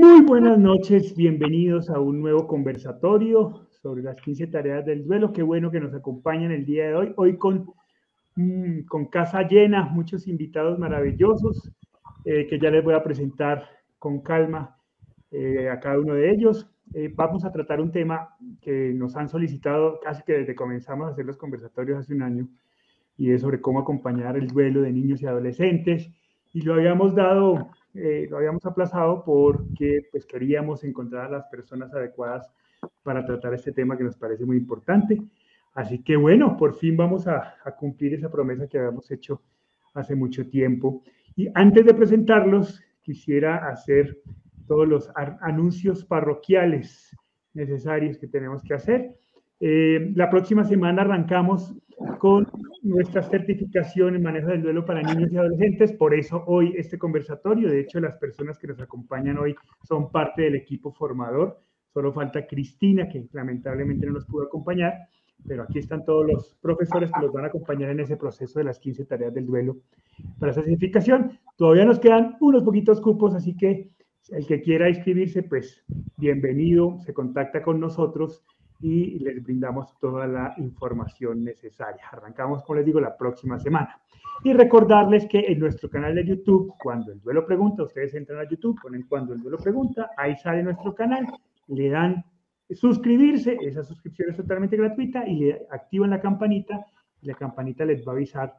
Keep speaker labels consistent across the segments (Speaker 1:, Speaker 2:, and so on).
Speaker 1: Muy buenas noches, bienvenidos a un nuevo conversatorio sobre las 15 tareas del duelo. Qué bueno que nos acompañan el día de hoy. Hoy con, mm, casa llena, muchos invitados maravillosos eh, que ya les voy a presentar con calma eh, a cada uno de ellos. Eh, vamos a tratar un tema que nos han solicitado casi que desde comenzamos a hacer los conversatorios hace un año y es sobre cómo acompañar el duelo de niños y adolescentes. Y lo habíamos dado eh, lo habíamos aplazado porque pues queríamos encontrar a las personas adecuadas para tratar este tema que nos parece muy importante. Así que bueno, por fin vamos a, a cumplir esa promesa que habíamos hecho hace mucho tiempo. Y antes de presentarlos, quisiera hacer todos los anuncios parroquiales necesarios que tenemos que hacer. Eh, la próxima semana arrancamos con nuestra certificación en manejo del duelo para niños y adolescentes. Por eso hoy este conversatorio, de hecho las personas que nos acompañan hoy son parte del equipo formador. Solo falta Cristina, que lamentablemente no nos pudo acompañar, pero aquí están todos los profesores que los van a acompañar en ese proceso de las 15 tareas del duelo para esa certificación. Todavía nos quedan unos poquitos cupos, así que el que quiera inscribirse, pues bienvenido, se contacta con nosotros y les brindamos toda la información necesaria. Arrancamos, como les digo, la próxima semana. Y recordarles que en nuestro canal de YouTube, cuando el duelo pregunta, ustedes entran a YouTube, ponen cuando el duelo pregunta, ahí sale nuestro canal, le dan suscribirse, esa suscripción es totalmente gratuita y le activan la campanita y la campanita les va a avisar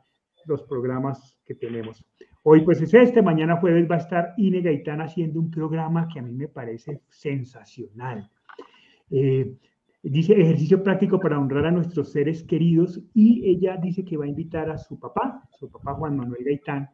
Speaker 1: los programas que tenemos. Hoy pues es este, mañana jueves va a estar Ine Gaitán haciendo un programa que a mí me parece sensacional. Eh, Dice ejercicio práctico para honrar a nuestros seres queridos y ella dice que va a invitar a su papá, su papá Juan Manuel Gaitán,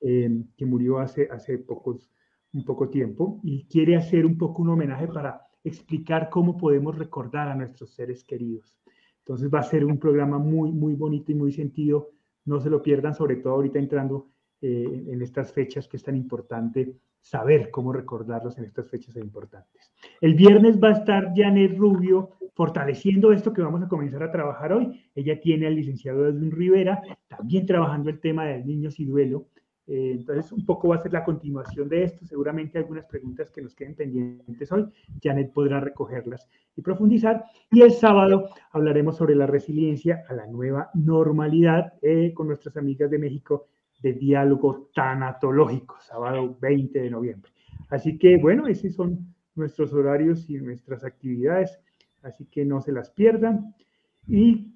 Speaker 1: eh, que murió hace, hace pocos, un poco tiempo y quiere hacer un poco un homenaje para explicar cómo podemos recordar a nuestros seres queridos. Entonces va a ser un programa muy, muy bonito y muy sentido. No se lo pierdan, sobre todo ahorita entrando eh, en estas fechas que es tan importante saber cómo recordarlos en estas fechas importantes. El viernes va a estar Janet Rubio fortaleciendo esto que vamos a comenzar a trabajar hoy. Ella tiene al licenciado Edwin Rivera, también trabajando el tema de niños y duelo. Eh, entonces, un poco va a ser la continuación de esto. Seguramente algunas preguntas que nos queden pendientes hoy, Janet podrá recogerlas y profundizar. Y el sábado hablaremos sobre la resiliencia a la nueva normalidad eh, con nuestras amigas de México de diálogo tanatológico, sábado 20 de noviembre. Así que, bueno, esos son nuestros horarios y nuestras actividades, así que no se las pierdan. Y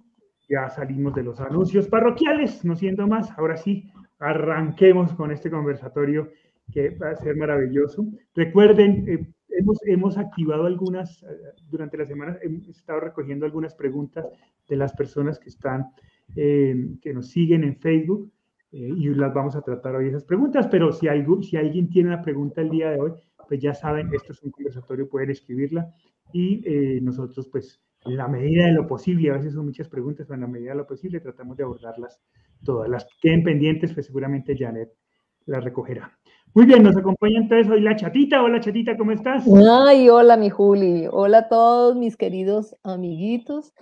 Speaker 1: ya salimos de los anuncios parroquiales, no siendo más, ahora sí, arranquemos con este conversatorio que va a ser maravilloso. Recuerden, eh, hemos, hemos activado algunas, eh, durante la semana hemos estado recogiendo algunas preguntas de las personas que están, eh, que nos siguen en Facebook. Eh, y las vamos a tratar hoy esas preguntas, pero si, si alguien tiene una pregunta el día de hoy, pues ya saben, esto es un conversatorio, pueden escribirla y eh, nosotros pues en la medida de lo posible, a veces son muchas preguntas, pero en la medida de lo posible tratamos de abordarlas todas. Las que queden pendientes, pues seguramente Janet las recogerá. Muy bien, nos acompaña entonces hoy la chatita. Hola chatita, ¿cómo estás?
Speaker 2: Ay, hola mi Juli. Hola a todos mis queridos amiguitos.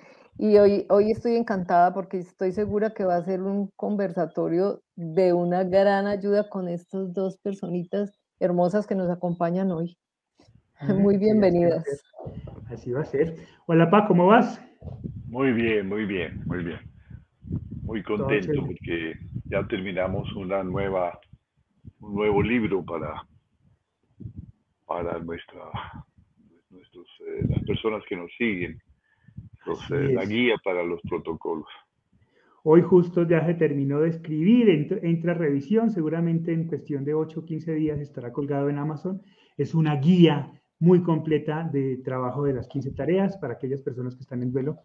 Speaker 2: Y hoy, hoy estoy encantada porque estoy segura que va a ser un conversatorio de una gran ayuda con estas dos personitas hermosas que nos acompañan hoy. Muy bienvenidas.
Speaker 1: Así va a ser. Hola, Pa, ¿cómo vas?
Speaker 3: Muy bien, muy bien, muy bien. Muy contento porque ya terminamos una nueva, un nuevo libro para, para nuestra, nuestros, eh, las personas que nos siguen la guía para los protocolos.
Speaker 1: Hoy justo ya se terminó de escribir, entra, revisión, seguramente en cuestión de 8 o 15 días estará colgado en Amazon. Es una guía muy completa de trabajo de las 15 tareas para aquellas personas que están en duelo,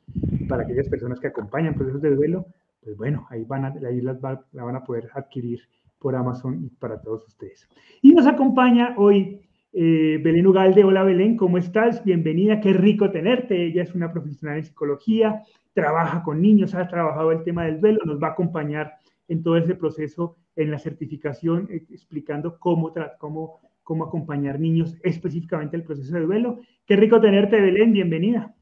Speaker 1: para aquellas personas que acompañan procesos de duelo, pues bueno, ahí, van a, ahí las la van a poder adquirir por Amazon y para todos ustedes. Y nos acompaña hoy eh, Belén Ugalde, hola Belén, ¿cómo estás? Bienvenida, qué rico tenerte. Ella es una profesional en psicología, trabaja con niños, ha trabajado el tema del duelo, nos va a acompañar en todo ese proceso en la certificación, eh, explicando cómo, cómo, cómo acompañar niños específicamente el proceso de duelo. Qué rico tenerte, Belén, bienvenida.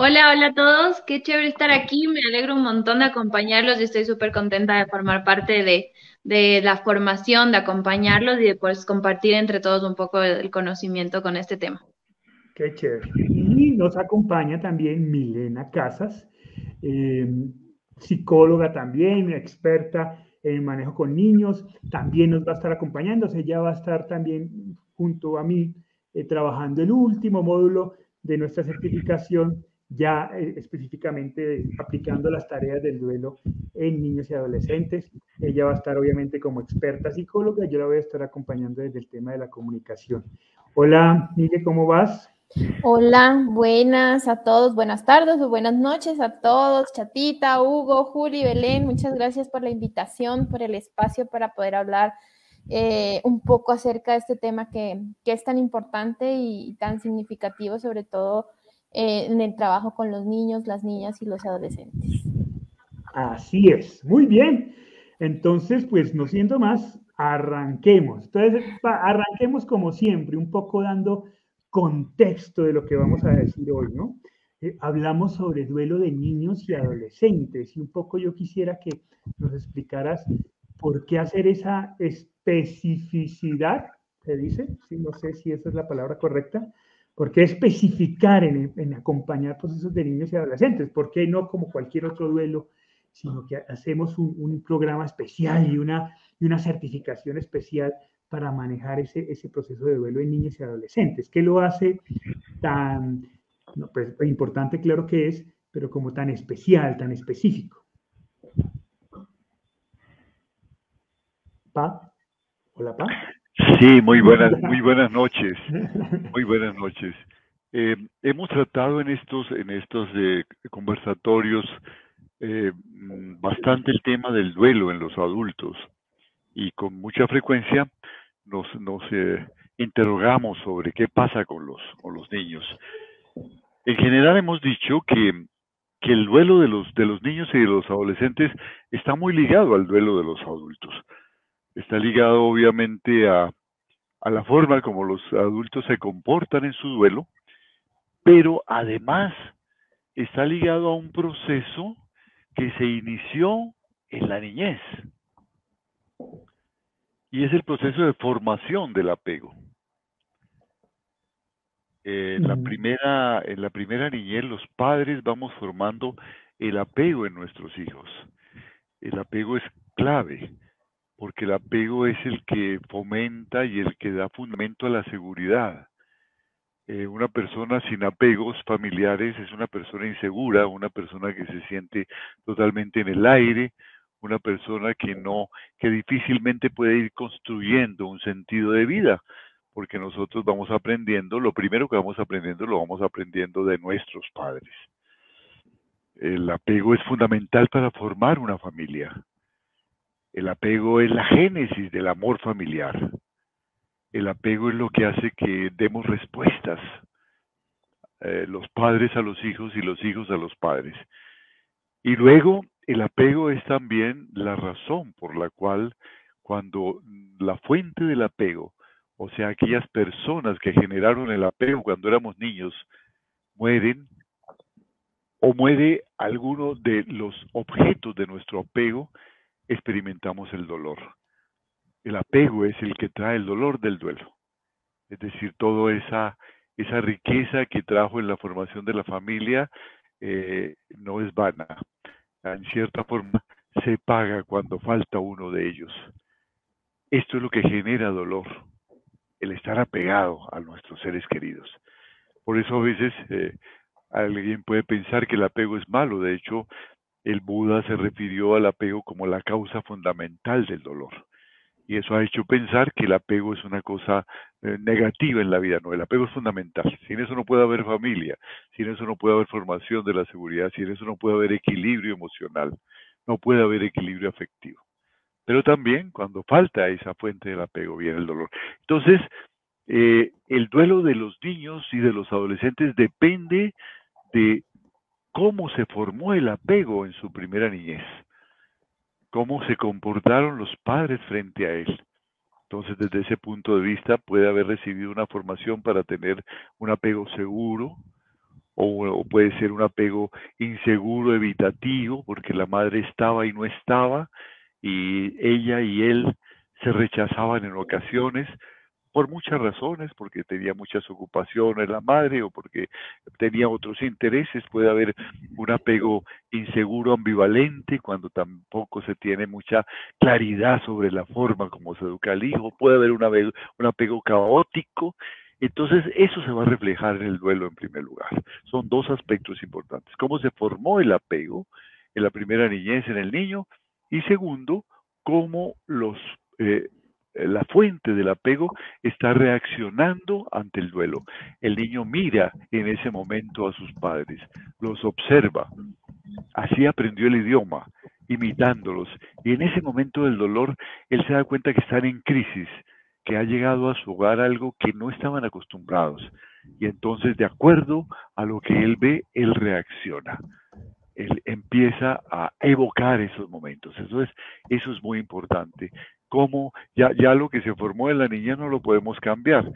Speaker 4: Hola, hola a todos. Qué chévere estar aquí. Me alegro un montón de acompañarlos y estoy súper contenta de formar parte de, de, la formación, de acompañarlos y de pues, compartir entre todos un poco el conocimiento con este tema.
Speaker 1: Qué chévere. Y nos acompaña también Milena Casas, eh, psicóloga también, experta en manejo con niños. También nos va a estar acompañando. Ella va a estar también junto a mí eh, trabajando el último módulo de nuestra certificación ya eh, específicamente aplicando las tareas del duelo en niños y adolescentes. Ella va a estar obviamente como experta psicóloga, yo la voy a estar acompañando desde el tema de la comunicación. Hola, Miguel, ¿cómo vas?
Speaker 5: Hola, buenas a todos, buenas tardes o buenas noches a todos, Chatita, Hugo, Juli, Belén, muchas gracias por la invitación, por el espacio para poder hablar eh, un poco acerca de este tema que, que es tan importante y tan significativo, sobre todo eh, en el trabajo con los niños, las niñas y los adolescentes.
Speaker 1: Así es, muy bien. Entonces, pues no siendo más, arranquemos. Entonces, arranquemos como siempre, un poco dando contexto de lo que vamos a decir hoy, ¿no? Eh, hablamos sobre duelo de niños y adolescentes y un poco yo quisiera que nos explicaras por qué hacer esa especificidad, se dice, sí, no sé si esa es la palabra correcta, ¿Por qué especificar en, acompañar procesos de niños y adolescentes? ¿Por qué no como cualquier otro duelo, sino que hacemos un, programa especial y una, certificación especial para manejar ese, ese proceso de duelo en niños y adolescentes? ¿Qué lo hace tan pues, importante, claro que es, pero como tan especial, tan específico?
Speaker 3: ¿Pa? Hola, Pa. Sí, muy buenas, muy buenas noches. Muy buenas noches. Eh, hemos tratado en estos, en estos eh, conversatorios eh, bastante el tema del duelo en los adultos y con mucha frecuencia nos, nos interrogamos sobre qué pasa con los, con los niños. En general hemos dicho que, que el duelo de los, de los niños y de los adolescentes está muy ligado al duelo de los adultos está ligado obviamente a, la forma como los adultos se comportan en su duelo, pero además está ligado a un proceso que se inició en la niñez. Y es el proceso de formación del apego. En la primera, en la primera niñez, los padres vamos formando el apego en nuestros hijos. El apego es clave porque el apego es el que fomenta y el que da fundamento a la seguridad. Eh, una persona sin apegos familiares es una persona insegura, una persona que se siente totalmente en el aire, una persona que no, que difícilmente puede ir construyendo un sentido de vida, porque nosotros vamos aprendiendo, lo primero que vamos aprendiendo lo vamos aprendiendo de nuestros padres. El apego es fundamental para formar una familia. El apego es la génesis del amor familiar. El apego es lo que hace que demos respuestas, eh, los padres a los hijos y los hijos a los padres. Y luego el apego es también la razón por la cual cuando la fuente del apego, o sea, aquellas personas que generaron el apego cuando éramos niños, mueren, o muere alguno de los objetos de nuestro apego, experimentamos el dolor. El apego es el que trae el dolor del duelo. Es decir, toda esa, esa riqueza que trajo en la formación de la familia eh, no es vana. En cierta forma se paga cuando falta uno de ellos. Esto es lo que genera dolor, el estar apegado a nuestros seres queridos. Por eso a veces eh, alguien puede pensar que el apego es malo. De hecho, el Buda se refirió al apego como la causa fundamental del dolor. Y eso ha hecho pensar que el apego es una cosa eh, negativa en la vida. No, el apego es fundamental. Sin eso no puede haber familia, sin eso no puede haber formación de la seguridad, sin eso no puede haber equilibrio emocional, no puede haber equilibrio afectivo. Pero también cuando falta esa fuente del apego viene el dolor. Entonces, eh, el duelo de los niños y de los adolescentes depende de cómo se formó el apego en su primera niñez, cómo se comportaron los padres frente a él. Entonces, desde ese punto de vista, puede haber recibido una formación para tener un apego seguro, o, puede ser un apego inseguro, evitativo, porque la madre estaba y no estaba, y ella y él se rechazaban en ocasiones por muchas razones, porque tenía muchas ocupaciones la madre o porque tenía otros intereses, puede haber un apego inseguro, ambivalente, cuando tampoco se tiene mucha claridad sobre la forma como se educa al hijo, puede haber un apego, un apego caótico, entonces, eso se va a reflejar en el duelo en primer lugar. Son dos aspectos importantes. Cómo se formó el apego en la primera niñez en el niño y segundo, cómo los, eh, la fuente del apego está reaccionando ante el duelo. El niño mira en ese momento a sus padres, los observa. Así aprendió el idioma, imitándolos. Y en ese momento del dolor, él se da cuenta que están en crisis que ha llegado a su hogar algo que no estaban acostumbrados. Y entonces, de acuerdo a lo que él ve, él reacciona. Él empieza a evocar esos momentos. Eso es, eso es muy importante. Como ya, ya lo que se formó en la niña no lo podemos cambiar,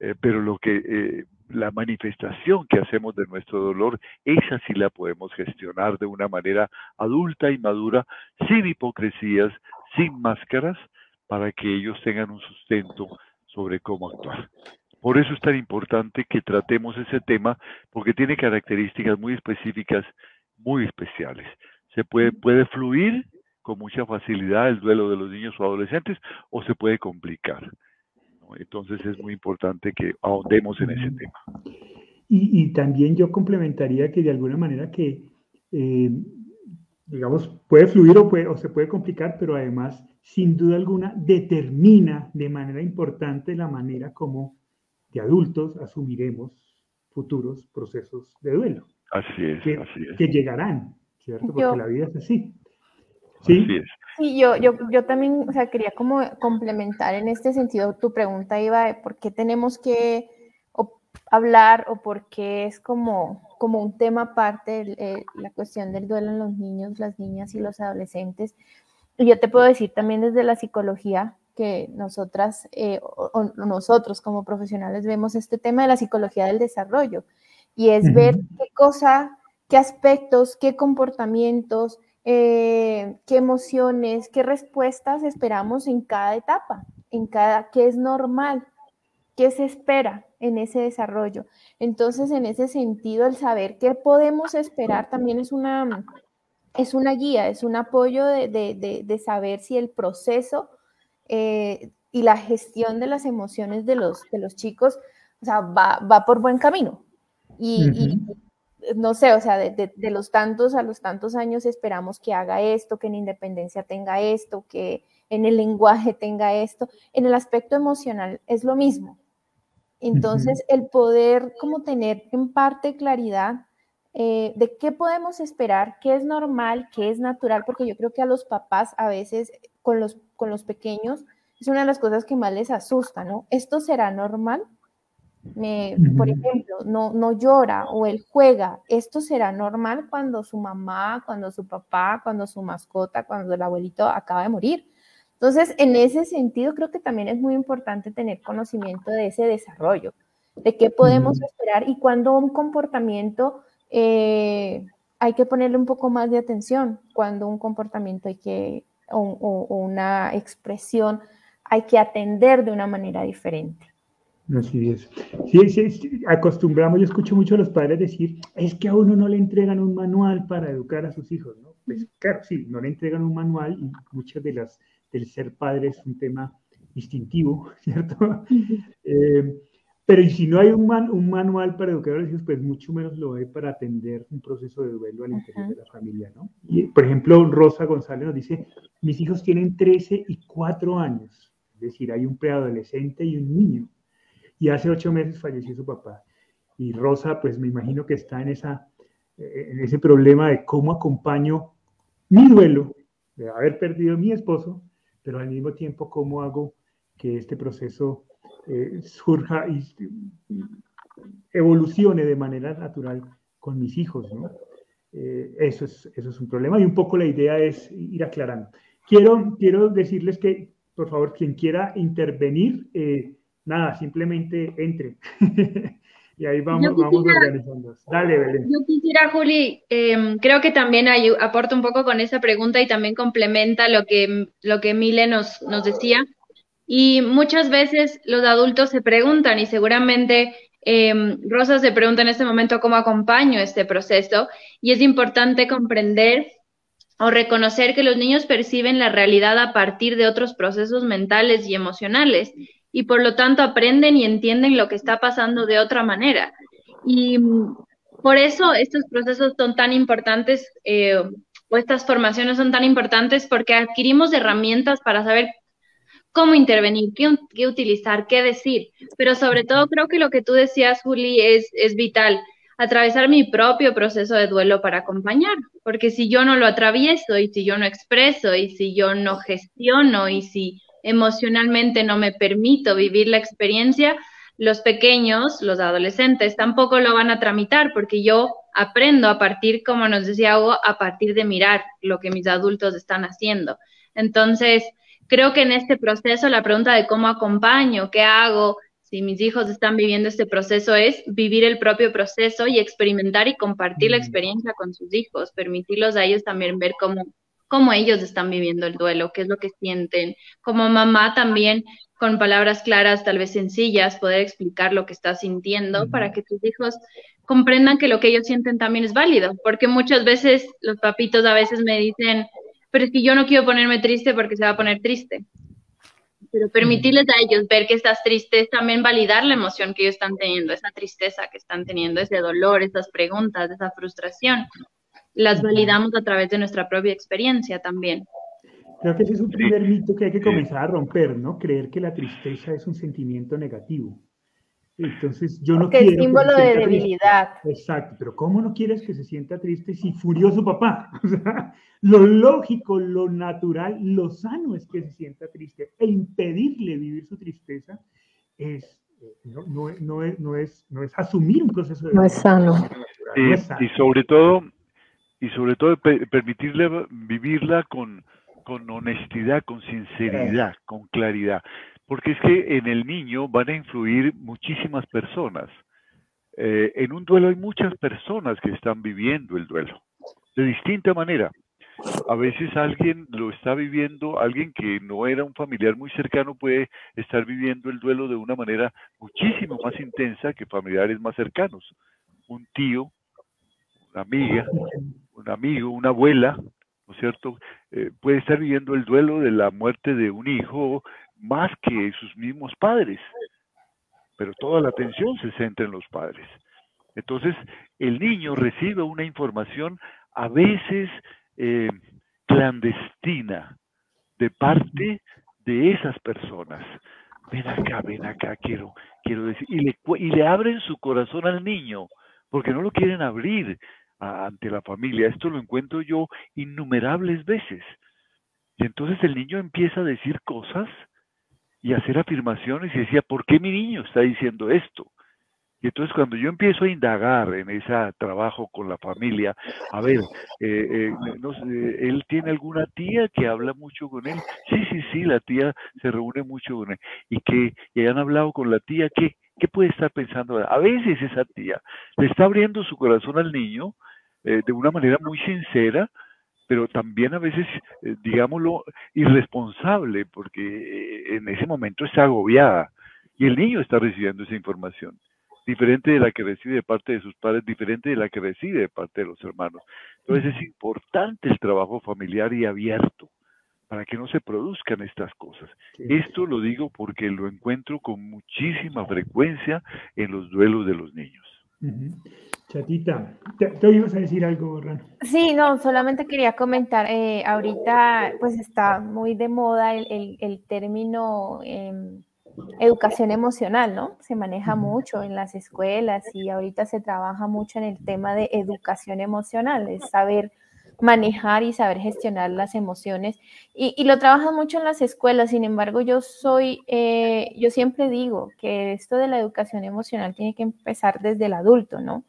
Speaker 3: eh, pero lo que eh, la manifestación que hacemos de nuestro dolor, esa sí la podemos gestionar de una manera adulta y madura, sin hipocresías, sin máscaras, para que ellos tengan un sustento sobre cómo actuar. Por eso es tan importante que tratemos ese tema, porque tiene características muy específicas, muy especiales. Se puede, puede fluir con mucha facilidad el duelo de los niños o adolescentes o se puede complicar. Entonces es muy importante que ahondemos en ese tema.
Speaker 1: Y, también yo complementaría que de alguna manera que, eh, digamos, puede fluir o, puede, o se puede complicar, pero además sin duda alguna determina de manera importante la manera como de adultos asumiremos futuros procesos de duelo.
Speaker 3: Así es,
Speaker 1: que,
Speaker 3: así es.
Speaker 1: Que llegarán, ¿cierto? Porque la vida es así.
Speaker 5: ¿Sí? Así es. Sí, yo, yo, yo también, o sea, quería como complementar en este sentido tu pregunta, Iba, de por qué tenemos que hablar o por qué es como, como un tema aparte la cuestión del duelo en los niños, las niñas y los adolescentes. Y yo te puedo decir también desde la psicología que nosotras eh, o, nosotros como profesionales vemos este tema de la psicología del desarrollo y es ver qué cosa, qué aspectos, qué comportamientos, eh, qué emociones, qué respuestas esperamos en cada etapa, en cada, qué es normal, qué se espera en ese desarrollo. Entonces, en ese sentido, el saber qué podemos esperar también es una es una guía, es un apoyo de, saber si el proceso eh, y la gestión de las emociones de los, de los chicos o sea, va, por buen camino. Y, no sé, o sea, de, los tantos a los tantos años esperamos que haga esto, que en independencia tenga esto, que en el lenguaje tenga esto. En el aspecto emocional es lo mismo. Entonces, el poder como tener en parte claridad eh, de qué podemos esperar, qué es normal, qué es natural, porque yo creo que a los papás a veces con los, con los pequeños es una de las cosas que más les asusta, ¿no? ¿Esto será normal? Me, por ejemplo, no, no llora o él juega, esto será normal cuando su mamá, cuando su papá, cuando su mascota, cuando el abuelito acaba de morir. Entonces, en ese sentido, creo que también es muy importante tener conocimiento de ese desarrollo, de qué podemos esperar y cuando un comportamiento eh, hay que ponerle un poco más de atención cuando un comportamiento hay que, o, una expresión hay que atender de una manera diferente.
Speaker 1: Así es. Sí, sí, acostumbramos, yo escucho mucho a los padres decir, es que a uno no le entregan un manual para educar a sus hijos, ¿no? Pues claro, sí, no le entregan un manual y muchas de las, del ser padre es un tema instintivo, ¿cierto? Pero y si no hay un, un manual para educar a los hijos, pues mucho menos lo hay para atender un proceso de duelo al interior de la familia, ¿no? Y, por ejemplo, Rosa González nos dice, mis hijos tienen 13 y 4 años, es decir, hay un preadolescente y un niño. Y hace 8 meses falleció su papá. Y Rosa, pues me imagino que está en, esa, eh, en ese problema de cómo acompaño mi duelo de haber perdido a mi esposo, pero al mismo tiempo cómo hago que este proceso eh, surja y evolucione de manera natural con mis hijos, ¿no? Eh, eso, es, eso es un problema y un poco la idea es ir aclarando. Quiero, quiero decirles que, por favor, quien quiera intervenir, nada, simplemente entre. y ahí vamos, vamos organizando. Dale, Belén.
Speaker 4: Yo quisiera, Juli, em, creo que también hay, aporta un poco con esa pregunta y también complementa lo que, lo que Mile nos, nos decía. Y muchas veces los adultos se preguntan, y seguramente eh, Rosa se pregunta en este momento cómo acompaño este proceso, y es importante comprender o reconocer que los niños perciben la realidad a partir de otros procesos mentales y emocionales y por lo tanto aprenden y entienden lo que está pasando de otra manera. Y mm, por eso estos procesos son tan importantes eh, o estas formaciones son tan importantes porque adquirimos herramientas para saber cómo intervenir, qué, utilizar, qué decir. Pero sobre todo creo que lo que tú decías, Juli, es, es vital. Atravesar mi propio proceso de duelo para acompañar, porque si yo no lo atravieso y si yo no expreso y si yo no gestiono y si emocionalmente no me permito vivir la experiencia, los pequeños, los adolescentes, tampoco lo van a tramitar porque yo aprendo a partir, como nos decía Hugo, a partir de mirar lo que mis adultos están haciendo. Entonces, creo que en este proceso la pregunta de cómo acompaño, qué hago, si mis hijos están viviendo este proceso, es vivir el propio proceso y experimentar y compartir la experiencia con sus hijos, permitirlos a ellos también ver cómo cómo ellos están viviendo el duelo, qué es lo que sienten. Como mamá también, con palabras claras, tal vez sencillas, poder explicar lo que estás sintiendo para que tus hijos comprendan que lo que ellos sienten también es válido, porque muchas veces los papitos a veces me dicen, pero es que yo no quiero ponerme triste porque se va a poner triste. Pero permitirles a ellos ver que estás triste es también validar la emoción que ellos están teniendo, esa tristeza que están teniendo, ese dolor, esas preguntas, esa frustración las validamos a través de nuestra propia experiencia también.
Speaker 1: Creo que ese es un primer mito que hay que comenzar a romper, ¿no? Creer que la tristeza es un sentimiento negativo. Entonces, yo no quiero.
Speaker 5: Es símbolo de debilidad.
Speaker 1: Exacto, pero ¿cómo no quieres que se sienta triste si furioso papá? O sea, lo lógico, lo natural, lo sano es que se sienta triste e impedirle vivir su tristeza es, eh, no, no, no, es, no, es, no es asumir un proceso de.
Speaker 2: No es sano.
Speaker 3: y sobre todo, y sobre todo permitirle vivirla con, con honestidad, con sinceridad, con claridad. Porque es que en el niño van a influir muchísimas personas. Eh, en un duelo hay muchas personas que están viviendo el duelo de distinta manera. A veces alguien lo está viviendo, alguien que no era un familiar muy cercano puede estar viviendo el duelo de una manera muchísimo más intensa que familiares más cercanos. Un tío, una amiga, un amigo, una abuela, ¿no es cierto? Eh, puede estar viviendo el duelo de la muerte de un hijo más que sus mismos padres, pero toda la atención se centra en los padres. Entonces, el niño recibe una información a veces eh, clandestina de parte de esas personas. Ven acá, ven acá, quiero, quiero decir, y le, y le abren su corazón al niño, porque no lo quieren abrir, ante la familia. Esto lo encuentro yo innumerables veces. Y entonces el niño empieza a decir cosas y a hacer afirmaciones y decía, ¿por qué mi niño está diciendo esto? Y entonces cuando yo empiezo a indagar en ese trabajo con la familia, a ver, eh, eh, ¿él tiene alguna tía que habla mucho con él? Sí, sí, sí, la tía se reúne mucho con él. ¿Y que ¿Y han hablado con la tía? ¿Qué? ¿Qué puede estar pensando? A veces esa tía le está abriendo su corazón al niño eh, de una manera muy sincera, pero también a veces, eh, digámoslo, irresponsable, porque eh, en ese momento está agobiada y el niño está recibiendo esa información, diferente de la que recibe de parte de sus padres, diferente de la que recibe de parte de los hermanos. Entonces es importante el trabajo familiar y abierto para que no se produzcan estas cosas. Esto lo digo porque lo encuentro con muchísima frecuencia en los duelos de los niños.
Speaker 1: Chatita, ¿te, ibas a decir algo, Rano?
Speaker 5: Sí, no, solamente quería comentar, eh, ahorita pues está muy de moda el, término em, educación emocional, ¿no? Se maneja mucho en las escuelas y ahorita se trabaja mucho en el tema de educación emocional, es saber manejar y saber gestionar las emociones. Y, lo trabajan mucho en las escuelas, sin embargo, yo soy, eh, yo siempre digo que esto de la educación emocional tiene que empezar desde el adulto, ¿no?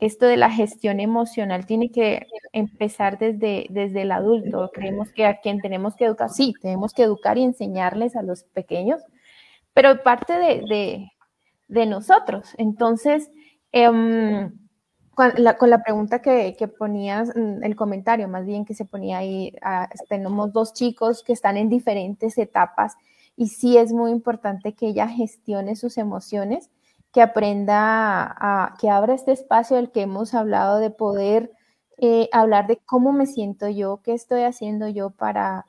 Speaker 5: esto de la gestión emocional tiene que empezar desde, desde el adulto. Creemos que a quien tenemos que educar, sí, tenemos que educar y enseñarles a los pequeños, pero parte de, de nosotros. Entonces, em, con, la, pregunta que, ponías, mm, el comentario más bien que se ponía ahí, ah, tenemos dos chicos que están en diferentes etapas y sí es muy importante que ella gestione sus emociones, que aprenda a, que abra este espacio del que hemos hablado de poder eh, hablar de cómo me siento yo, qué estoy haciendo yo para,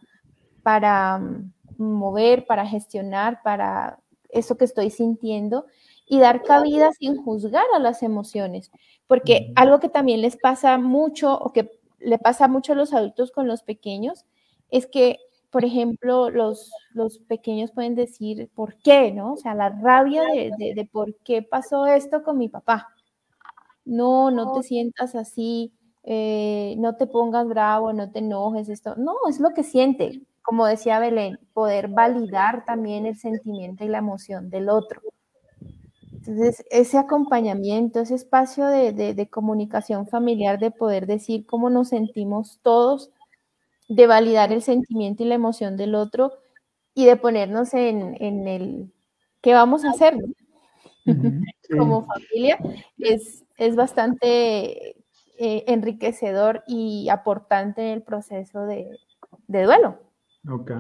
Speaker 5: para mm, mover, para gestionar, para eso que estoy sintiendo y dar cabida sin juzgar a las emociones, porque algo que también les pasa mucho o que le pasa mucho a los adultos con los pequeños es que, por ejemplo, los, los pequeños pueden decir, ¿por qué? ¿No? O sea, la rabia de, de, por qué pasó esto con mi papá. No, no te sientas así, eh, no te pongas bravo, no te enojes, esto. No, es lo que siente. Como decía Belén, poder validar también el sentimiento y la emoción del otro. Entonces, ese acompañamiento, ese espacio de, comunicación familiar, de poder decir cómo nos sentimos todos, de validar el sentimiento y la emoción del otro y de ponernos en, el qué vamos a hacer como familia, es, es bastante eh, enriquecedor y aportante en el proceso de duelo.
Speaker 1: Ok.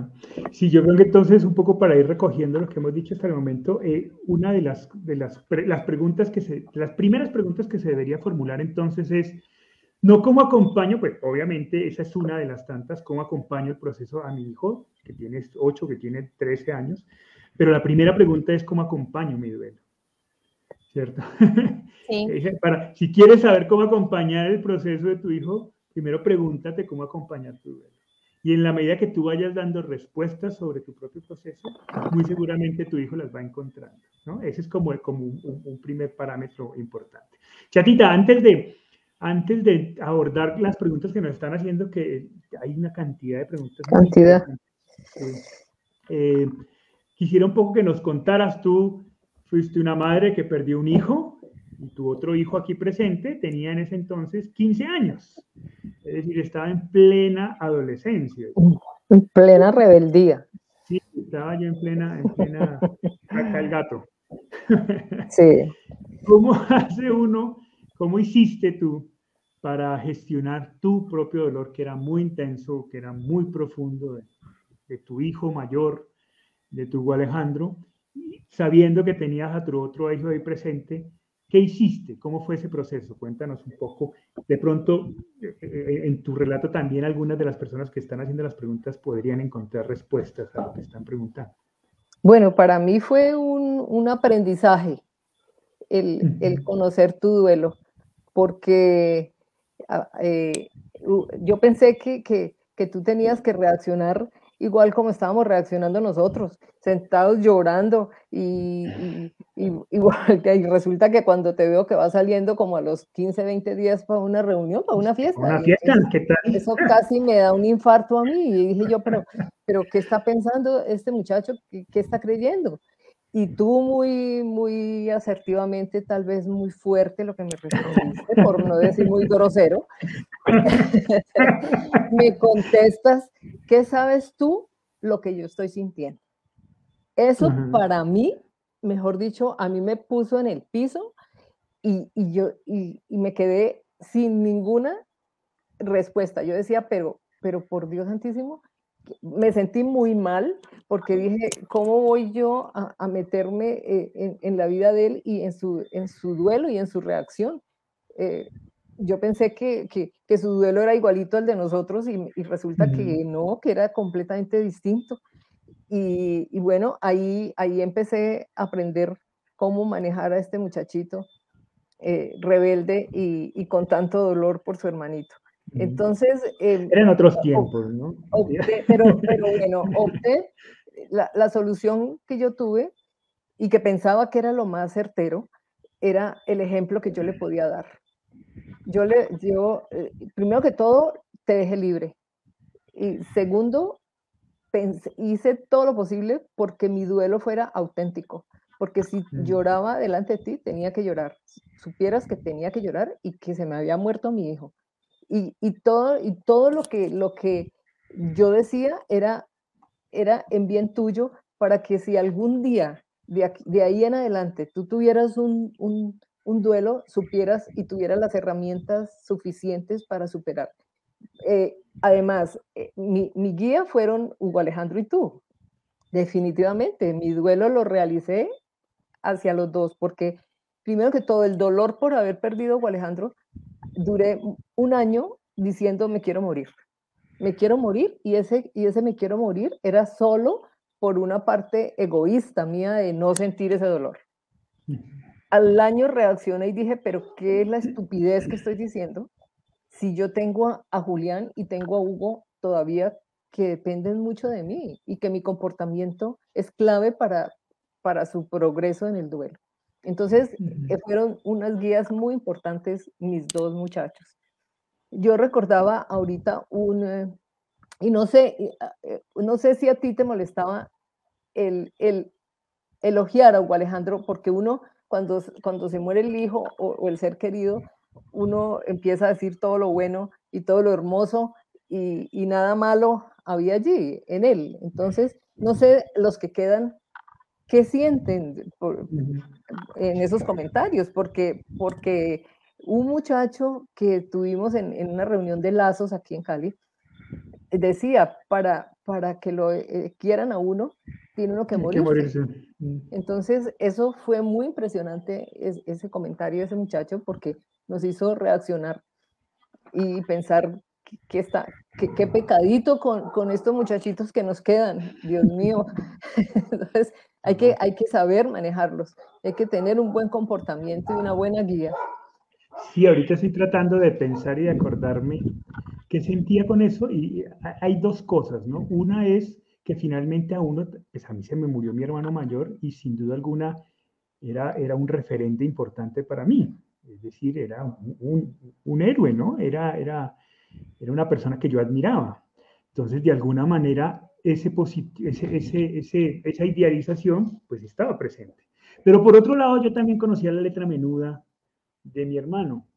Speaker 1: Sí, yo creo que entonces, un poco para ir recogiendo lo que hemos dicho hasta el momento, eh, una de las, de las, las preguntas que se, las primeras preguntas que se debería formular entonces es, no cómo acompaño, pues obviamente esa es una de las tantas, cómo acompaño el proceso a mi hijo, que tiene 8, que tiene 13 años, pero la primera pregunta es cómo acompaño mi duelo, ¿cierto? Sí. Para, si quieres saber cómo acompañar el proceso de tu hijo, primero pregúntate cómo acompañar tu duelo. Y en la medida que tú vayas dando respuestas sobre tu propio proceso, muy seguramente tu hijo las va encontrando. ¿no? Ese es como, como un, primer parámetro importante. Chatita, antes de, antes de abordar las preguntas que nos están haciendo, que hay una cantidad de preguntas.
Speaker 2: Cantidad.
Speaker 1: Eh, quisiera un poco que nos contaras tú, fuiste una madre que perdió un hijo y tu otro hijo aquí presente tenía en ese entonces 15 años. Es decir, estaba en plena adolescencia.
Speaker 2: En plena rebeldía.
Speaker 1: Sí, estaba ya en plena, en plena, acá el gato.
Speaker 2: Sí.
Speaker 1: ¿Cómo hace uno, cómo hiciste tú para gestionar tu propio dolor, que era muy intenso, que era muy profundo, de, de tu hijo mayor, de tu Alejandro, sabiendo que tenías a tu otro hijo ahí presente, ¿Qué hiciste? ¿Cómo fue ese proceso? Cuéntanos un poco. De pronto, eh, eh, en tu relato también algunas de las personas que están haciendo las preguntas podrían encontrar respuestas a lo que están preguntando.
Speaker 2: Bueno, para mí fue un, aprendizaje el, conocer tu duelo, porque ah, eh, yo pensé que, que tú tenías que reaccionar igual como estábamos reaccionando nosotros, sentados llorando y, igual y resulta que cuando te veo que vas saliendo como a los 15, 20 días para una reunión, para una fiesta.
Speaker 1: Una fiesta, ¿qué tal?
Speaker 2: Eso casi me da un infarto a mí y dije yo, pero, pero ¿qué está pensando este muchacho? ¿Qué, qué está creyendo? y tú muy, muy asertivamente, tal vez muy fuerte, lo que me respondiste, por no decir muy grosero, me contestas, ¿qué sabes tú lo que yo estoy sintiendo? Eso para mí, mejor dicho, a mí me puso en el piso y, y yo y, y, me quedé sin ninguna respuesta. Yo decía, pero, pero por Dios santísimo, me sentí muy mal porque dije, ¿cómo voy yo a, meterme eh, en, la vida de él y en su, en su duelo y en su reacción? Eh, yo pensé que, que, su duelo era igualito al de nosotros y, resulta que no, que era completamente distinto. Y, y, bueno, ahí, ahí empecé a aprender cómo manejar a este muchachito eh, rebelde y, y, con tanto dolor por su hermanito. Entonces...
Speaker 1: Eh, Eran otros tiempos, ¿no?
Speaker 2: pero, pero, bueno, opté, la, la, solución que yo tuve y que pensaba que era lo más certero, era el ejemplo que yo le podía dar. Yo le, yo, eh, primero que todo, te dejé libre. Y segundo, hice todo lo posible porque mi duelo fuera auténtico. Porque si lloraba delante de ti, tenía que llorar. Supieras que tenía que llorar y que se me había muerto mi hijo y, todo, y todo lo, que, lo que yo decía era, era en bien tuyo para que si algún día de, ahí en adelante tú tuvieras un, duelo, supieras y tuvieras las herramientas suficientes para superar. Eh, además, eh, mi, mi, guía fueron Hugo Alejandro y tú. Definitivamente, mi duelo lo realicé hacia los dos, porque primero que todo, el dolor por haber perdido a Hugo Alejandro, duré un año diciendo me quiero morir. Me quiero morir y ese, y ese me quiero morir era solo por una parte egoísta mía de no sentir ese dolor. Al año reaccioné y dije, pero ¿qué es la estupidez que estoy diciendo? Si yo tengo a, Julián y tengo a Hugo todavía que dependen mucho de mí y que mi comportamiento es clave para, para su progreso en el duelo. Entonces, eh, fueron unas guías muy importantes mis dos muchachos. Yo recordaba ahorita un, eh, y no sé, eh, no sé si a ti te molestaba el, el elogiar a Hugo Alejandro, porque uno, cuando, cuando se muere el hijo o, el ser querido, uno empieza a decir todo lo bueno y todo lo hermoso y, y, nada malo había allí en él. Entonces, no sé los que quedan, ¿qué sienten en esos comentarios? Porque, porque un muchacho que tuvimos en, en una reunión de lazos aquí en Cali, decía, para, para que lo eh, quieran a uno, tiene uno que morirse. Mm. Entonces, eso fue muy impresionante, ese comentario de ese muchacho, porque nos hizo reaccionar y pensar qué está, qué pecadito con, con, estos muchachitos que nos quedan, Dios mío. Entonces, hay que, hay que saber manejarlos, hay que tener un buen comportamiento y una buena guía.
Speaker 1: Sí, ahorita estoy tratando de pensar y de acordarme qué sentía con eso y hay dos cosas, ¿no? Una es que finalmente a uno, pues a mí se me murió mi hermano mayor y sin duda alguna era, era un referente importante para mí, es decir, era un, héroe, ¿no? Era, era, era una persona que yo admiraba. Entonces, de alguna manera, ese, ese, ese, esa idealización, pues estaba presente. Pero por otro lado, yo también conocía la letra menuda de mi hermano.